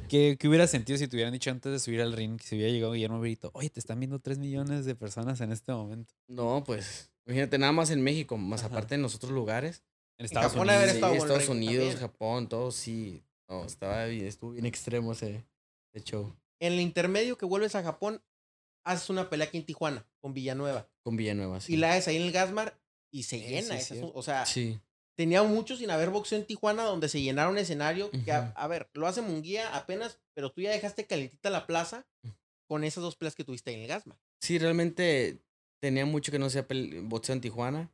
D: ¿Qué, ¿Qué hubiera sentido si te hubieran dicho antes de subir al ring, si hubiera llegado Guillermo Brito, oye, te están viendo 3 millones de personas en este momento?
B: No, pues, imagínate, nada más en México, más
D: Ajá.
B: aparte en los otros lugares.
D: En Estados
A: Japón
D: Unidos.
B: Sí, Estados
A: también.
B: Japón, todo, sí. No, estaba bien, estuvo bien extremo ese, ese show
A: En el intermedio que vuelves a Japón, haces una pelea aquí en Tijuana con Villanueva.
B: con Villanueva, sí.
A: Y la haces ahí en el Gasmar y se
D: Sí,
A: llena.
D: sí,
A: o sea,
B: Sí,
A: tenía mucho sin haber boxeo en Tijuana donde se llenara un escenario. Que, a, ver, lo hace Munguía apenas, pero tú ya dejaste calentita la plaza
B: Mm.
A: con esas dos peleas que tuviste en el Gasmar.
B: sí, realmente tenía mucho que no pel- boxeo en Tijuana.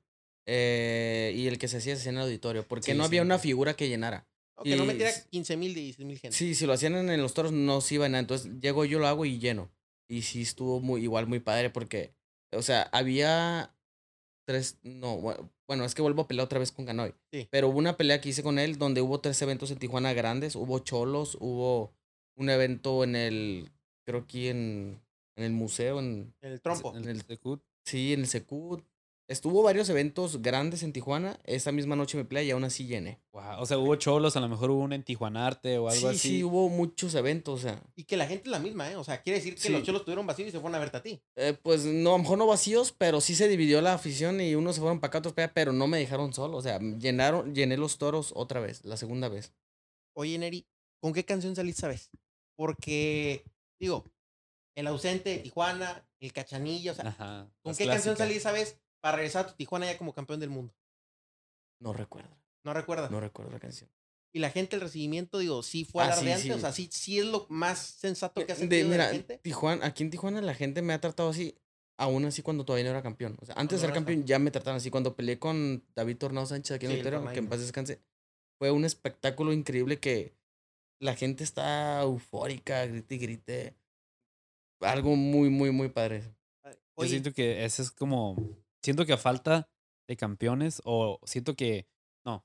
B: eh, y el que se hacía se hacía en el auditorio, porque
D: Sí,
B: no había una figura que llenara.
A: O que no
B: Y
A: metiera
B: s-
A: 15 mil, 16 mil gente.
B: Sí, si lo hacían en, los toros no se iba a nada. Entonces llego yo, lo hago y lleno. Y sí estuvo muy, igual muy padre porque, o sea, había tres, no, bue- bueno, es que vuelvo a pelear otra vez con Canoy.
A: Sí.
B: Pero hubo una pelea que hice con él donde hubo tres eventos en Tijuana grandes. Hubo cholos, hubo un evento en el, creo aquí en, en el museo, en,
A: El trompo.
D: En el Tecut.
B: sí, en el Secut. Estuvo varios eventos grandes en Tijuana. Esa misma noche me peleé y aún así llené.
D: Wow. O sea, hubo cholos, a lo mejor hubo un en Tijuanarte o algo
B: Sí,
D: así.
B: sí, hubo muchos eventos, o sea.
A: Y que la gente es la misma, ¿eh? O sea, quiere decir que
B: Sí.
A: los cholos tuvieron vacíos y se fueron a verte a ti.
B: Eh, pues no, a lo mejor no vacíos, pero sí se dividió la afición y unos se fueron para acá, otros para allá, pero no me dejaron solo. O sea, llenaron, llené los toros otra vez, la segunda vez.
A: Oye, Neri, ¿con qué canción saliste, sabes? Porque, digo, el ausente de Tijuana, el cachanilla, o sea,
D: Ajá.
A: ¿con qué canción
D: clásicas.
A: saliste, sabes, para regresar a tu Tijuana ya como campeón del mundo?
B: No recuerdo,
A: ¿No recuerdas?
B: no recuerdo la canción.
A: Y la gente, el recibimiento, digo, sí fue
B: Ah, sí,
A: alardeante,
B: sí.
A: o sea, sí, sí es lo más sensato que has
B: De-
A: sentido de, la
B: mira,
A: gente.
B: Tijuana, aquí en Tijuana la gente me ha tratado así, aún así cuando todavía no era campeón. O sea, antes de ser
A: no
B: campeón ya me trataron así. Cuando peleé con David Tornado Sánchez aquí en
A: Sí,
B: Auditorio, que en paz descanse, fue un espectáculo increíble que la gente está eufórica, grite y grite. Algo muy, muy, muy padre.
D: Yo siento que ese es como. Siento que a falta de campeones, o siento que. No,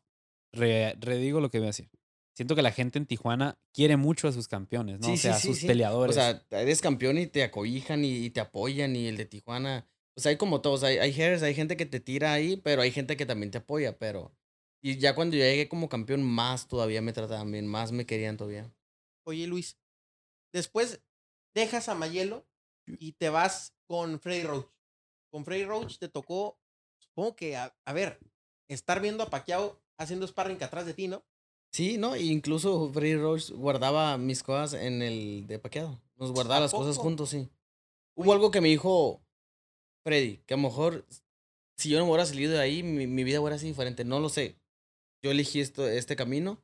D: re- redigo lo que voy a decir. Siento que la gente en Tijuana quiere mucho a sus campeones, ¿no?
B: Sí,
D: o
B: sí,
D: sea, a sus
B: sí.
D: peleadores.
B: O sea, eres campeón y te acobijan y, y te apoyan y el de Tijuana. O sea, hay como todos, hay, hay haters, hay gente que te tira ahí, pero hay gente que también te apoya, pero... Y ya cuando yo llegué como campeón, más todavía me trataban bien, más me querían todavía.
A: oye, Luis, después dejas a Mayelo y te vas con Freddy Roach. Con Freddy Roach te tocó, supongo que, a, a ver, estar viendo a Pacquiao haciendo sparring atrás de ti, ¿no?
B: Sí, ¿no? E incluso Freddy Roach guardaba mis cosas en el de paqueado. Nos guardaba
A: ¿A
B: las cosas juntos, sí. Hubo algo que me dijo Freddy, que a lo mejor si yo no me hubiera salido de ahí, mi, mi vida hubiera sido diferente. No lo sé. Yo elegí esto, este camino,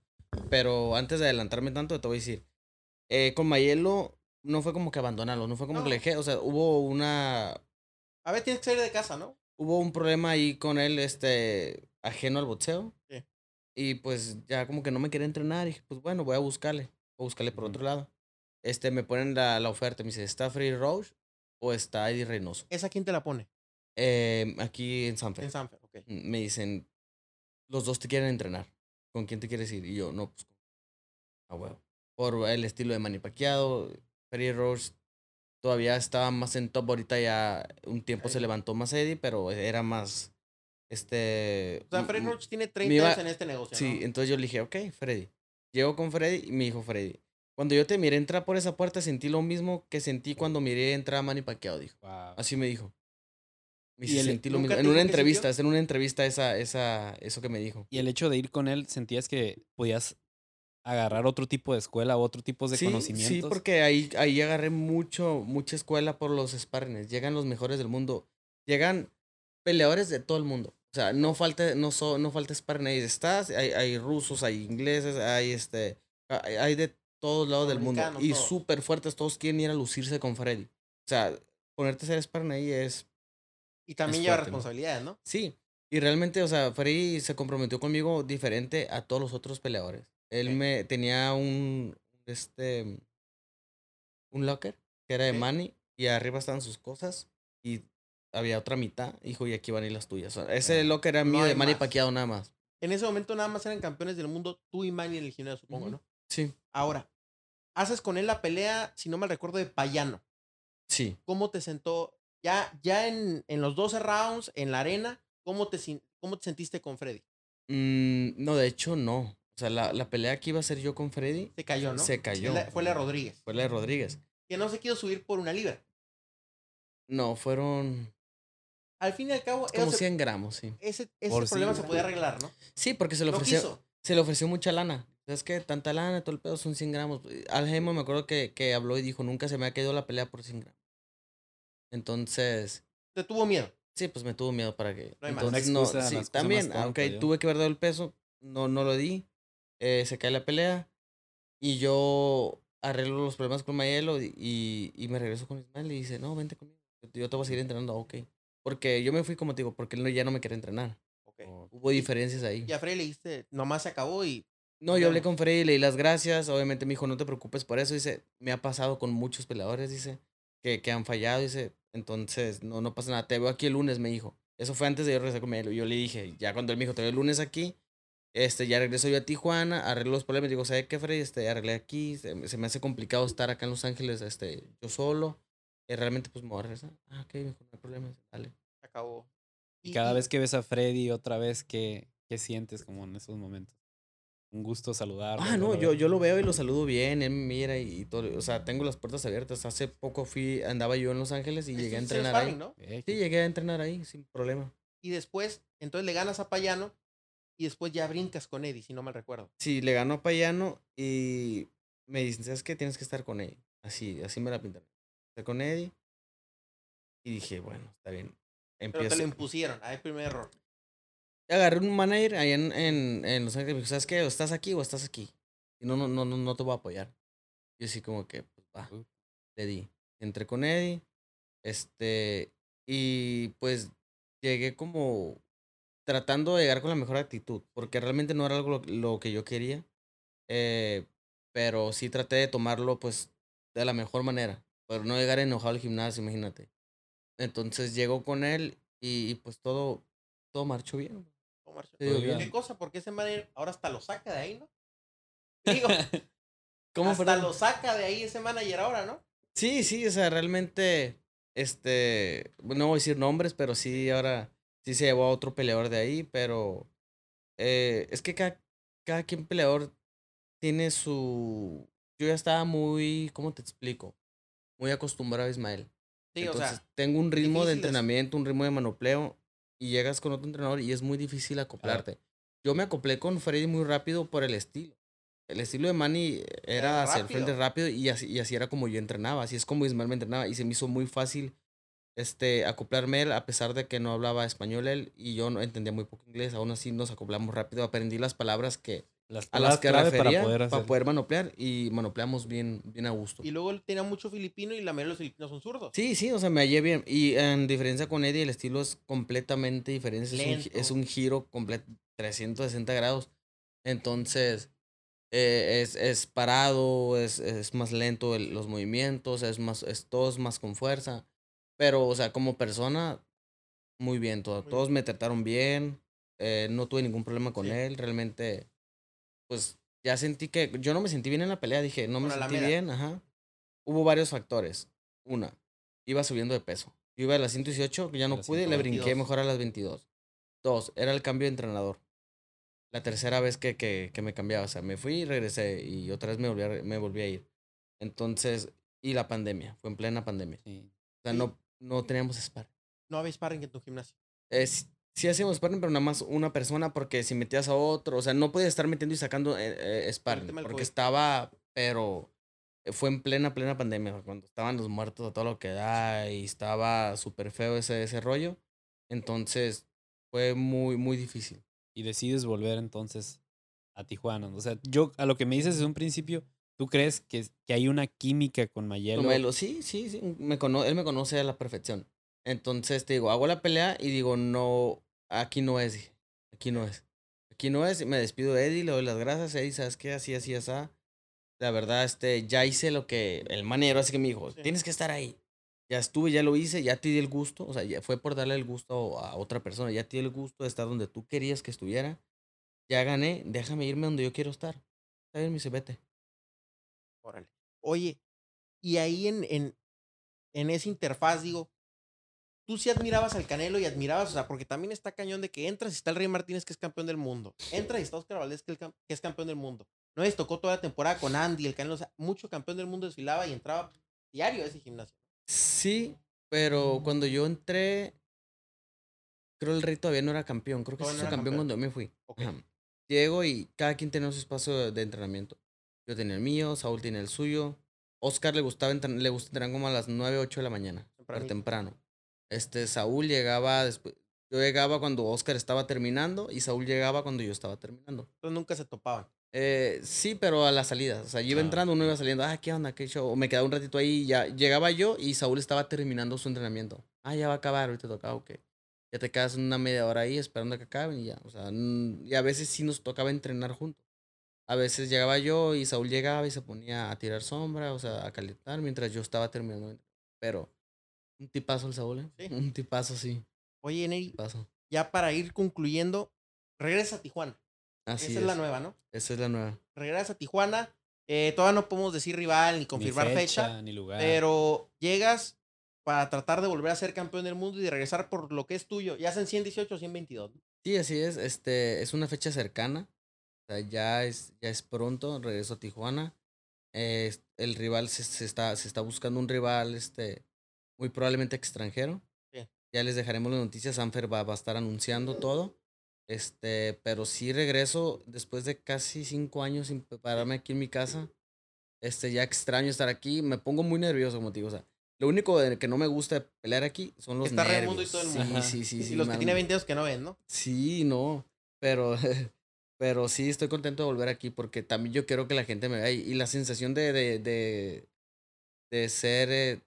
B: pero antes de adelantarme tanto, te voy a decir. eh, con Mayelo no fue como que abandonarlo, no fue como que le dejé. O sea, hubo una.
A: A ver, tienes que salir de casa, ¿no?
B: Hubo un problema ahí con él, este. ajeno al boxeo.
A: Sí.
B: Y pues ya como que no me quería entrenar. Y dije, pues bueno, voy a buscarle. Voy a buscarle por otro lado. Este, me ponen la, la oferta. Me dice, ¿está Freddy Roach o está Eddie Reynoso?
A: ¿Esa quién te la pone?
B: Eh, aquí en Sanford.
A: En Sanfer, ok.
B: Me dicen, los dos te quieren entrenar. ¿Con quién te quieres ir? Y yo, no, pues, a huevo. Por el estilo de Manny Pacquiao, Freddy Roach todavía estaba más en top. Ahorita ya un tiempo se levantó más Eddie, pero era más, este...
A: O sea, Freddy Roach tiene 30
B: iba-
A: años en este negocio,
B: Sí,
A: ¿no?
B: entonces yo le dije, ok, Freddy. Llego con Freddy y me dijo Freddy. Cuando yo te miré entrar por esa puerta, sentí lo mismo que sentí cuando miré entrar a Manny Pacquiao, dijo.
D: Wow.
B: Así me dijo. Me
D: Y
B: sentí lo
A: ¿Nunca
B: mismo. En una entrevista, es en una entrevista esa, esa, eso que me dijo.
D: Y el hecho de ir con él, ¿sentías que podías agarrar otro tipo de escuela o otro tipo de
B: sí,
D: conocimientos?
B: sí, porque ahí, ahí agarré mucho, mucha escuela por los sparrings. Llegan los mejores del mundo. Llegan peleadores de todo el mundo. O sea, no falta, no, so- no falta sparring ahí. Estás, hay, hay rusos, hay ingleses, hay este, hay, hay de todos lados del mundo. Y súper fuertes, todos quieren ir a lucirse con Freddy. O sea, ponerte a hacer sparring ahí es
A: Y también
B: es
A: lleva
B: fuerte, ¿no?
A: responsabilidades, ¿no?
B: Sí, y realmente, o sea, Freddy se comprometió conmigo diferente a todos los otros peleadores. Él me tenía un, este, un locker que era de. Manny y arriba estaban sus cosas y había otra mitad, hijo, y aquí van a ir las tuyas. O sea, ese locker era
A: no
B: mío de Manny. Pacquiao nada más.
A: En ese momento nada más eran campeones del mundo tú y Manny en el gimnasio, supongo. ¿no?
B: Sí,
A: Ahora, haces con él la pelea, si no mal recuerdo, de Payano.
B: sí.
A: ¿Cómo te sentó? Ya, ya en, en los 12 rounds, en la arena, ¿cómo te, ¿cómo te sentiste con Freddy?
B: Mm, no, de hecho, no. O sea, la, la pelea que iba a ser yo con Freddy
A: Se cayó, ¿no?
B: se cayó.
A: La- fue la de Rodríguez.
B: Fue la de Rodríguez.
A: Que no se quiso subir por una libra.
B: No, fueron
A: Al fin y al cabo,
B: como
A: eso se-
B: 100 gramos, sí.
A: ese, ese problema
D: sí.
A: se podía arreglar, ¿no?
B: Sí, porque se le ofreció, se le ofreció mucha lana. Es que tanta lana, todo el pedo son 100 gramos. Al Gemo me acuerdo que, que habló y dijo, nunca se me ha caído la pelea por 100 gramos. Entonces,
A: Te tuvo miedo.
B: sí, pues me tuvo miedo para que...
A: No hay más.
B: Entonces, no, sí, también, aunque tuve que haber dado el peso, no, no lo di. Eh, se cae la pelea y yo arreglo los problemas con Mayelo y, y, me regreso con Ismael y dice, no, vente conmigo. Yo te voy a seguir entrenando, "Ah, ok. Porque yo me fui, como te digo, porque él no- ya no me quería entrenar.
A: Ok.
B: Hubo diferencias ahí.
A: Y a Freddy le dijiste, nomás se acabó y
B: No, yo hablé con Freddy, le di las gracias. Obviamente me dijo, no te preocupes por eso. Dice, me ha pasado con muchos peleadores, dice, que, que han fallado. Dice, entonces no, no pasa nada. Te veo aquí el lunes, me dijo. Eso fue antes de yo regresar con. Y yo le dije, ya cuando él me dijo, te veo el lunes aquí, este, ya regreso yo a Tijuana, arreglo los problemas. Digo, ¿sabes qué, Freddy? Este, arreglé aquí. Se, me- se me hace complicado estar acá en Los Ángeles, este, yo solo. Y realmente, pues me voy a regresar. Ah, ok, me dijo, no hay problema. Dale.
A: se acabó.
D: Y cada vez que ves a Freddy otra vez, ¿qué, qué sientes como en esos momentos? Un gusto saludarlo.
B: Ah, no, yo, yo lo veo y lo saludo bien, él me mira y, y todo, o sea, tengo las puertas abiertas. Hace poco fui, andaba yo en Los Ángeles y llegué a entrenar ahí.
A: sparring, ¿no?
D: Eh,
B: Sí, llegué a entrenar ahí sin problema.
A: Y después, entonces le ganas a Payano y después ya brincas con Eddie, si no mal recuerdo.
B: Sí, le ganó a Payano y me dicen, ¿sabes qué? Tienes que estar con Eddie. Así, así me la pintaron. Estar con Eddie. Y dije, bueno, está bien.
A: Pero te
B: Empiezo.
A: lo impusieron. Ahí primer error.
B: Agarré un manager ahí en, en, en Los Ángeles y me dijo, ¿sabes qué? O estás aquí o estás aquí. Y no, no, no, no, no te voy a apoyar. Yo así como que, pues va.
D: Uh.
B: Le di. Entré con Eddie. Este. Y pues llegué como tratando de llegar con la mejor actitud. Porque realmente no era algo lo, lo que yo quería. Eh, pero sí traté de tomarlo pues de la mejor manera. Pero no llegar enojado al gimnasio, imagínate. Entonces llegó con él y, y, pues todo, todo marchó bien.
A: ¿Qué cosa? Porque ese manager ahora hasta lo saca de ahí, ¿no? Digo,
B: ¿Cómo
A: hasta
B: perdón?
A: lo saca de ahí ese manager ahora, ¿no?
B: Sí, sí, o sea, realmente, este, no voy a decir nombres, pero sí, ahora sí se llevó a otro peleador de ahí, pero eh, es que cada, cada quien peleador tiene su... Yo ya estaba muy, ¿cómo te explico? Muy acostumbrado a Ismael.
A: Sí,
B: Entonces,
A: o sea,
B: tengo un ritmo de entrenamiento, un ritmo de manopleo, y llegas con otro entrenador y es muy difícil acoplarte. Yo me acoplé con Freddy muy rápido por el estilo. El estilo de Manny era el frente
A: rápido.
B: rápido y así, y así era como yo entrenaba, así es como Ismael me entrenaba y se me hizo muy fácil este, acoplarme a él a pesar de que no hablaba español él y yo no entendía muy poco inglés, aún así nos acoplamos rápido, aprendí las palabras que
D: Las
B: a las que refería
D: para poder
B: para poder manoplear y manopleamos bien, bien a gusto.
A: y luego él tenía mucho filipino y la mayoría de los filipinos son zurdos.
B: Sí, sí, o sea, me hallé bien. Y en diferencia con Eddie, el estilo es completamente diferente. Es un, es un giro completo, 360 grados. Entonces, eh, es, es parado, es, es más lento el- los movimientos, es más, es, todo es más con fuerza. Pero, o sea, como persona, muy bien. todo-
A: Muy
B: todos me trataron bien. eh, no tuve ningún problema con
A: Sí.
B: él. Realmente, pues, ya sentí que... Yo no me sentí bien en la pelea. Dije, no me sentí bien. Ajá. Hubo varios factores. Una, iba subiendo de peso. Yo iba a las 118, ya no pude, le brinqué
A: 122.
B: mejor a las 22. Dos, era el cambio de entrenador. La tercera vez que, que, que me cambiaba. O sea, me fui y regresé y otra vez me volví a, me volví a ir. Entonces, y la pandemia, fue en plena pandemia.
D: Sí.
B: O sea,
A: Sí.
B: no, no teníamos sparring.
A: No había sparring en tu gimnasio.
B: Eh, sí, sí hacíamos sparring, pero nada más una persona porque si metías a otro, o sea, no podía estar metiendo y sacando eh, eh, sparring. Porque
A: COVID.
B: estaba, pero eh, fue en plena, plena pandemia, cuando estaban los muertos a todo lo que da y estaba súper feo ese, ese rollo. Entonces, fue muy, muy difícil.
D: Y decides volver entonces a Tijuana. O sea, yo a lo que me dices desde un principio, ¿tú crees que, que hay una química con Mayelo?
B: Tomelo, sí, sí, sí, me cono él me conoce a la perfección. Entonces, te digo, hago la pelea y digo, no, aquí no es, aquí no es. Aquí no es, me despido de Eddie, le doy las gracias, Eddie, ¿sabes qué? Así, así, así. La verdad, este, ya hice lo que el manero, así que me dijo,
A: Sí.
B: tienes que estar ahí. Ya estuve, ya lo hice, ya te di el gusto, o sea, ya fue por darle el gusto a otra persona, ya te di el gusto de estar donde tú querías que estuviera. Ya gané, déjame irme donde yo quiero estar. Está bien, me dice, vete.
A: Órale. Oye, y ahí en, en, en esa interfaz, digo, tú sí admirabas al Canelo y admirabas, o sea, porque también está cañón de que entras y está el Rey Martínez que es campeón del mundo. Entras y está Oscar Valdés que, que es campeón del mundo. No les tocó toda la temporada con Andy, el Canelo, o sea, mucho campeón del mundo desfilaba y entraba diario a ese gimnasio.
B: Sí, pero cuando yo entré, creo el rey todavía no era campeón. Creo que se
A: no
B: hizo campeón
A: campeón.
B: cuando yo me fui.
A: Ok.
B: Ajá. Llego y cada quien tenía su espacio de entrenamiento. Yo tenía el mío, Saúl tenía el suyo. Oscar le gustaba entren- le gusta entrenar como a las 9, 8 de la mañana, súper
A: Tempranito.
B: temprano. Este, Saúl llegaba después. Yo llegaba cuando Oscar estaba terminando y Saúl llegaba cuando yo estaba terminando.
A: Entonces nunca se topaban.
B: Eh, sí, pero a las salidas. O sea, yo iba
C: Ah.
B: entrando, uno iba saliendo, ah, ¿qué onda? ¿Qué show? O me quedaba un ratito ahí y ya llegaba yo y Saúl estaba terminando su entrenamiento. Ah, ya va a acabar, ahorita tocaba, ok. Ya te quedas una media hora ahí esperando a que acaben y ya. O sea, y a veces sí nos tocaba entrenar juntos. A veces llegaba yo y Saúl llegaba y se ponía a tirar sombra, o sea, a calentar mientras yo estaba terminando. Pero, un tipazo el Saúl, ¿eh?
A: Sí.
B: Un tipazo, sí.
A: Oye, Neri,
B: Tipazo.
A: ya para ir concluyendo, regresa a Tijuana.
B: Así
A: Esa es. la nueva, ¿no?
B: Esa es la nueva.
A: Regresa a Tijuana. Eh, todavía no podemos decir rival ni confirmar
C: ni
A: fecha,
C: fecha, ni lugar.
A: pero llegas para tratar de volver a ser campeón del mundo y de regresar por lo que es tuyo. Ya hacen 118 o 122. ¿no?
B: Sí, así es. Este, es una fecha cercana. O sea, ya es, ya es pronto. Regreso a Tijuana. Eh, el rival se, se está, se está buscando un rival, este, muy probablemente extranjero.
A: Sí.
B: Ya les dejaremos las noticias. Sanfer va, va a estar anunciando todo. Este, pero sí regreso después de casi cinco años sin prepararme aquí en mi casa. Este, ya extraño estar aquí. Me pongo muy nervioso, como te digo. O sea, lo único que no me gusta de pelear aquí son los
A: está
B: nervios.
A: Raimundo y todo el mundo.
B: sí, sí, sí.
A: y los que tiene 20 años que no ven, ¿no?
B: Sí, no, pero, pero sí estoy contento de volver aquí porque también yo quiero que la gente me vea y, y la sensación de, de, de, de ser eh,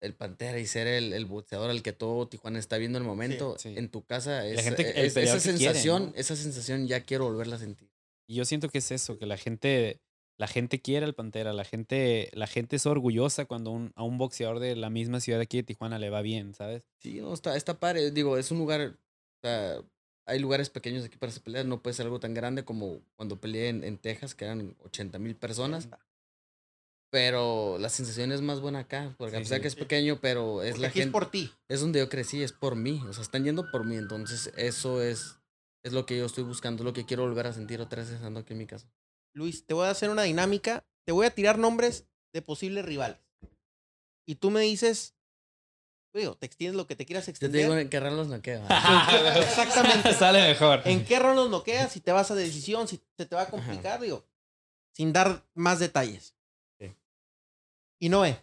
B: el Pantera y ser el, el boxeador al que todo Tijuana está viendo en el momento
C: sí.
B: en tu casa, es,
C: gente- el
B: es- esa sensación,
C: ¿no?
B: esa sensación ya quiero volverla a sentir.
C: Y yo siento que es eso, que la gente, la gente quiere al Pantera, la gente, la gente es orgullosa cuando un- a un boxeador de la misma ciudad aquí de Tijuana le va bien, ¿sabes?
B: Sí, no, está, está padre, digo, es un lugar, o sea, hay lugares pequeños aquí para hacer peleas, no puede ser algo tan grande como cuando peleé en, en Texas, que eran 80 mil personas. Pero la sensación es más buena acá, porque a
C: Sí,
B: pesar
C: sí.
B: que es pequeño, pero es
A: Porque
B: la
A: aquí
B: gente.
A: es por ti.
B: es donde yo crecí, es por mí. O sea, están yendo por mí. Entonces, eso es, es lo que yo estoy buscando, lo que quiero volver a sentir otra vez estando aquí en mi casa.
A: Luis, te voy a hacer una dinámica. Te voy a tirar nombres de posibles rivales. Y tú me dices, digo, te extiendes lo que te quieras
B: Yo te
A: extender.
B: digo en qué round los noqueo.
A: Exactamente.
C: Sale mejor.
A: ¿En qué rondas noqueas? Si te vas a decisión, si se te va a complicar, digo, sin dar más detalles.
B: Ok.
A: Y Noé,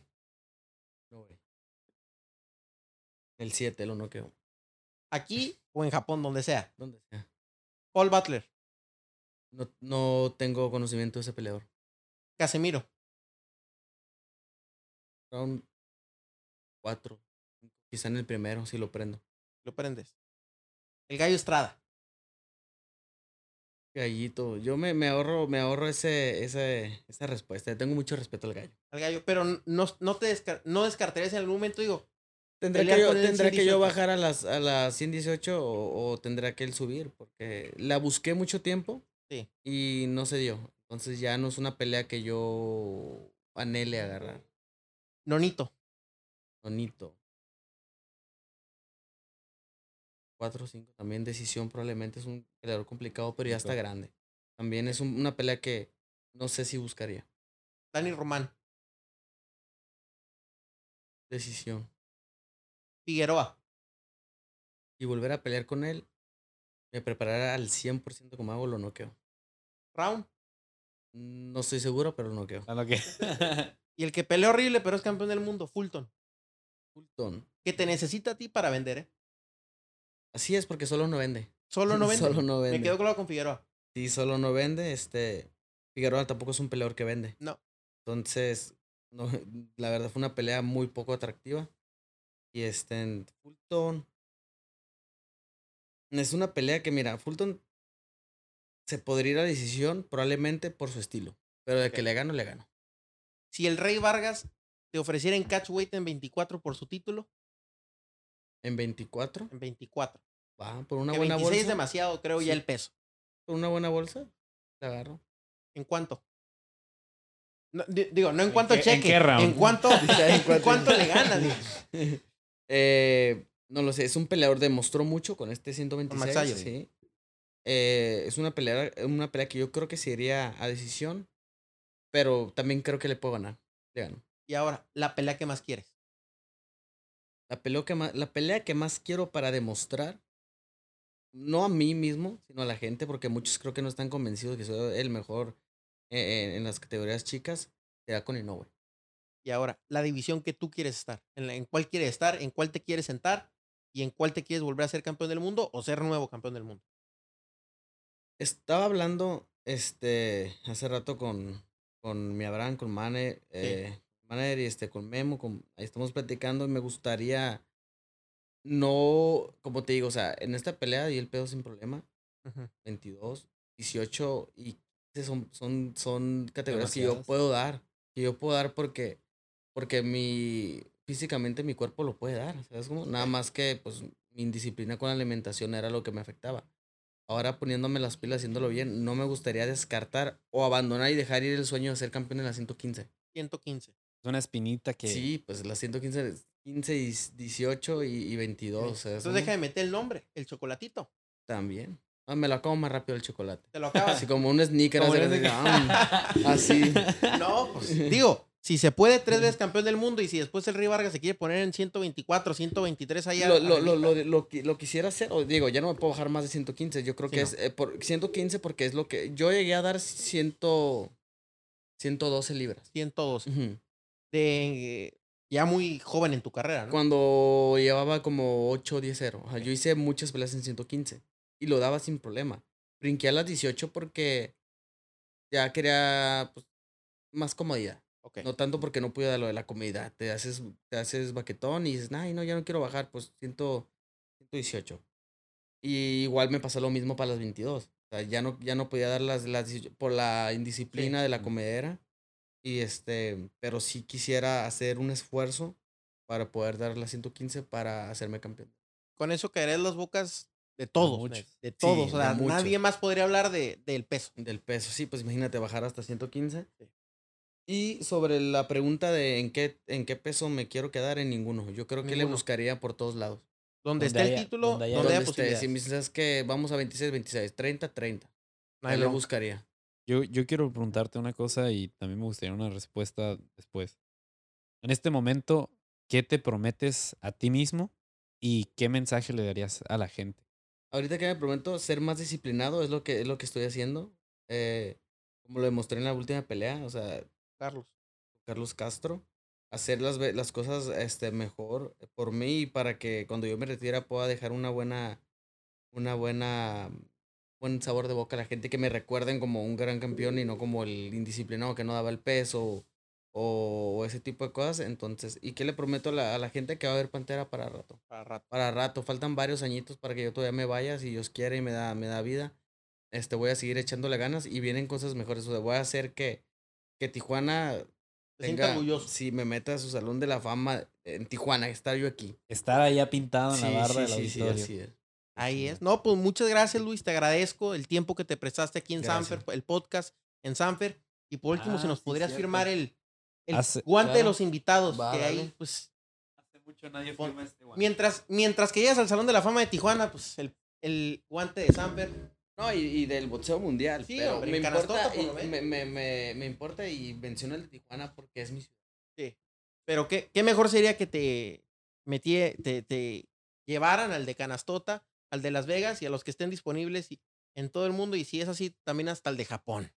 B: No, güey. El 7 lo noqueo.
A: aquí o en Japón, donde sea.
B: ¿Dónde sea?
A: Paul Butler,
B: No, no tengo conocimiento de ese peleador.
A: Casemiro,
B: Round 4. Quizá en el primero, si lo prendo.
A: lo prendes. El Gallo Estrada,
B: Gallito. Yo me, me ahorro, me ahorro ese, ese, esa respuesta. Tengo mucho respeto al gallo.
A: al Gallo, pero no, no te descar- no descartarías en algún momento, digo,
B: ¿Tendré
A: Pelear
B: que, yo, tendré que yo
A: 118.
B: bajar a las, a las 118 o, o tendrá que él subir? Porque la busqué mucho tiempo
A: Sí.
B: y no se dio. Entonces ya no es una pelea que yo anhele agarrar.
A: Nonito,
B: Bonito. 4 o 5. También decisión probablemente es un peleador complicado, pero ya está grande. También es un- una pelea que no sé si buscaría.
A: Dani Román,
B: Decisión.
A: Figueroa,
B: Y volver a pelear con él, me preparará al 100% como hago, lo noqueo.
A: Round.
B: No estoy seguro, pero lo noqueo.
A: Y el que pelea horrible, pero es campeón del mundo, Fulton.
B: Fulton.
A: Que te necesita a ti para vender, ¿eh?
B: Así es, porque solo no vende.
A: Solo no vende.
B: Solo no
A: Me
B: vende.
A: quedo claro con Figueroa.
B: Sí, solo no vende. Este. Figueroa tampoco es un peleador que vende.
A: No.
B: Entonces, no, la verdad fue una pelea muy poco atractiva. Y este, en Fulton. Es una pelea que, mira, Fulton se podría ir a decisión probablemente por su estilo. Pero de que le gano, le gano.
A: Si el Rey Vargas te ofreciera en catchweight en 24 por su título,
B: En 24,
A: en 24.
B: va, por una
A: que
B: buena
A: 26 es
B: bolsa.
A: demasiado, creo, ya el peso.
B: Por una buena bolsa, la agarro.
A: ¿En cuánto? No, di- digo, no en
C: ¿En
A: cuánto
C: en
A: cheque.
C: qué round?
A: En cuánto,
B: ¿en
A: en
B: cuánto?
A: cuánto le ganas.
B: Eh, no lo sé, es un peleador, demostró mucho con este 126.
A: Max Holloway.
B: sí. Eh, es una pelea, una pelea que yo creo que se iría a decisión, pero también creo que le puedo ganar. Le gano.
A: Y ahora, la pelea que más quieres.
B: La pelea, que más, la pelea que más quiero para demostrar, no a mí mismo, sino a la gente, porque muchos creo que no están convencidos que soy el mejor eh, en, en las categorías chicas, será con Inoue.
A: Y ahora, la división que tú quieres estar. En, la- en cuál quieres estar, en cuál te quieres sentar y en cuál te quieres volver a ser campeón del mundo o ser nuevo campeón del mundo.
B: Estaba hablando este hace rato con, con mi Abraham, con Mane, eh, Manager y este, con Memo, con, ahí estamos platicando y me gustaría no, como te digo, o sea, en esta pelea y el pedo sin problema,
A: Ujú.
B: 22, 18 y 15 son, son, son categorías que yo puedo dar, que yo puedo dar porque, porque mi, físicamente mi cuerpo lo puede dar, ¿sabes cómo? Nada más que, pues, mi indisciplina con la alimentación era lo que me afectaba. Ahora poniéndome las pilas, haciéndolo bien, no me gustaría descartar o abandonar y dejar ir el sueño de ser campeón en la 115.
A: 115.
D: Es una espinita que.
B: Sí, pues la 115, 15 y 18 y, y 22.
A: Sí.
B: o sea,
A: Entonces
B: son-
A: deja de meter el nombre, el chocolatito.
B: También. Ah, me lo acabo más rápido el chocolate.
A: Te lo acabas.
B: Así como un sneaker.
D: Como
B: hace
D: un sneaker.
B: ah, así.
A: No, pues digo, si se puede tres veces campeón del mundo y si después el Rey Vargas se quiere poner en 124, 123 allá.
B: Lo, lo, lo, lo, lo, lo quisiera hacer, o digo, ya no me puedo bajar más de 115. Yo creo
A: Sí,
B: que
A: no.
B: es eh, por 115 porque es lo que. Yo llegué a dar 100, 112 libras.
A: 112.
B: Ujú.
A: De, ya muy joven en tu carrera, ¿no?
B: Cuando llevaba como 8 o 10 0. O sea, yo hice muchas peleas en 115 y lo daba sin problema. Brinqué a las 18 porque ya quería pues, más comodidad.
A: Ok.
B: No tanto porque no pude dar lo de la comodidad. Te haces, te haces baquetón y dices, ay, no, ya no quiero bajar, pues 100, 118. Y igual me pasó lo mismo para las 22. O sea, ya no, ya no podía dar las, las 18 por la indisciplina de la comedera. Y este, pero sí quisiera hacer un esfuerzo para poder dar las 115 para hacerme campeón.
A: Con eso caerás las bocas de todos.
D: muchos.
A: Nel, De todos.
B: Sí,
A: o sea,
B: de
A: nadie más podría hablar de, del peso.
B: Del peso, sí, pues imagínate bajar hasta 115.
A: Sí.
B: Y sobre la pregunta de en qué, en qué peso me quiero quedar, en ninguno. Yo creo que le buscaría por todos lados.
A: Donde
D: Donde
A: esté el
D: haya-
A: título,
D: donde
A: donde,
D: haya-
A: haya
B: Donde esté,
A: posibilidades.
B: si me dices que vamos a 26, 26, 30, 30.
A: No hay
B: Ahí le buscaría.
D: Yo, yo quiero preguntarte una cosa y también me gustaría una respuesta después. En este momento, ¿qué te prometes a ti mismo y qué mensaje le darías a la gente?
B: Ahorita que me prometo ser más disciplinado es lo que, es lo que estoy haciendo. Eh, como lo demostré en la última pelea, o sea,
A: Carlos.
B: Carlos Castro, hacer las, las cosas este, mejor por mí y para que cuando yo me retire pueda dejar una buena, una buena, buen sabor de boca a la gente, que me recuerden como un gran campeón y no como el indisciplinado que no daba el peso o, o ese tipo de cosas. Entonces, ¿y qué le prometo a la, a la gente que va a haber Pantera para rato?
A: Para rato.
B: Para rato, faltan varios añitos para que yo todavía me vaya, si Dios quiere y me da, me da vida. Este, voy a seguir echándole ganas y vienen cosas mejores. O sea, voy a hacer que, que Tijuana tenga,
A: orgulloso.
B: sí, me meta a su salón de la fama en Tijuana, estar yo aquí.
D: Estar ahí ya pintado en
B: Sí,
D: la barra
B: sí,
D: del
B: sí, sí,
D: auditorio.
B: así es.
A: Ahí es. No, pues muchas gracias, Luis. Te agradezco el tiempo que te prestaste aquí en
B: Gracias.
A: Sanfer, el podcast en Sanfer. Y por último, si
D: Ah,
A: nos
D: sí,
A: podrías
D: cierto.
A: firmar el, el
D: Hace-
A: guante de los invitados.
B: Va,
A: que ahí, pues,
D: Hace mucho nadie
A: Pon-
D: firma este guante.
A: mientras, mientras que llegas al Salón de la Fama de Tijuana, pues el, el guante de Sanfer.
B: No, y, y del boxeo mundial.
A: Sí,
B: pero
A: hombre,
B: me
A: en
B: importa, y me, me, me, me importa y menciono el de Tijuana porque es mi ciudad.
A: Sí. Pero qué, qué mejor sería que te, metie, te, te llevaran al de Canastota, al de Las Vegas y a los que estén disponibles y, en todo el mundo. Y si es así, también hasta el de Japón.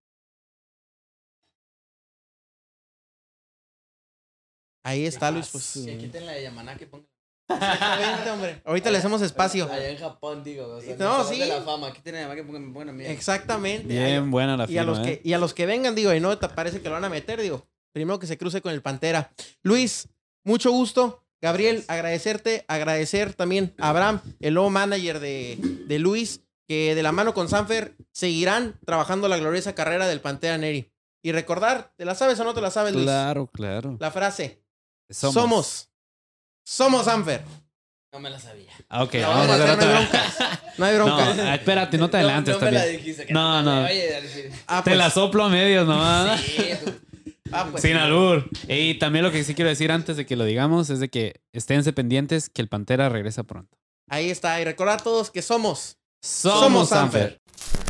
A: Ahí está, Luis. Pues,
D: Sí.
B: Que quiten la de Yamaná que pongan.
A: exactamente, hombre. Ahorita le hacemos espacio.
B: Allá en Japón, digo. O sea,
A: No, sí.
B: de la fama. De Yamaná que pongan, pongan a mí.
A: Exactamente.
D: Bien buena la
A: Y a, los
D: ¿eh?
A: que, y a los que vengan, digo, y no te parece que lo van a meter, digo, primero que se cruce con el Pantera. Luis, mucho gusto. Gabriel, agradecerte, agradecer también a Abraham, el nuevo manager de, de Luis, que de la mano con Sanfer seguirán trabajando la gloriosa carrera del Pantera Neri. Y recordar, ¿te la sabes o no te la sabes, Luis?
D: Claro, claro.
A: La frase,
D: Somos.
A: somos, somos, Sanfer.
B: No me la sabía.
D: Ah, ok,
A: La
D: vamos a hacer
A: no hay
D: otra.
A: bronca. No hay bronca.
D: No, ah, espérate, no te adelantes
B: no, no me la dijiste. que
D: No, no.
B: Dale, sí.
A: Ah,
D: Te
A: pues,
D: la soplo a medios nomás.
B: Sí, tú-
A: Ah, pues,
C: Sin
A: sí.
C: albur. Y también lo que sí quiero decir antes de que lo digamos es de que esténse pendientes que el Pantera regresa pronto.
A: Ahí está. Y recordad a todos que somos.
C: Somos,
A: Somos
C: Sanfer.
A: Sanfer.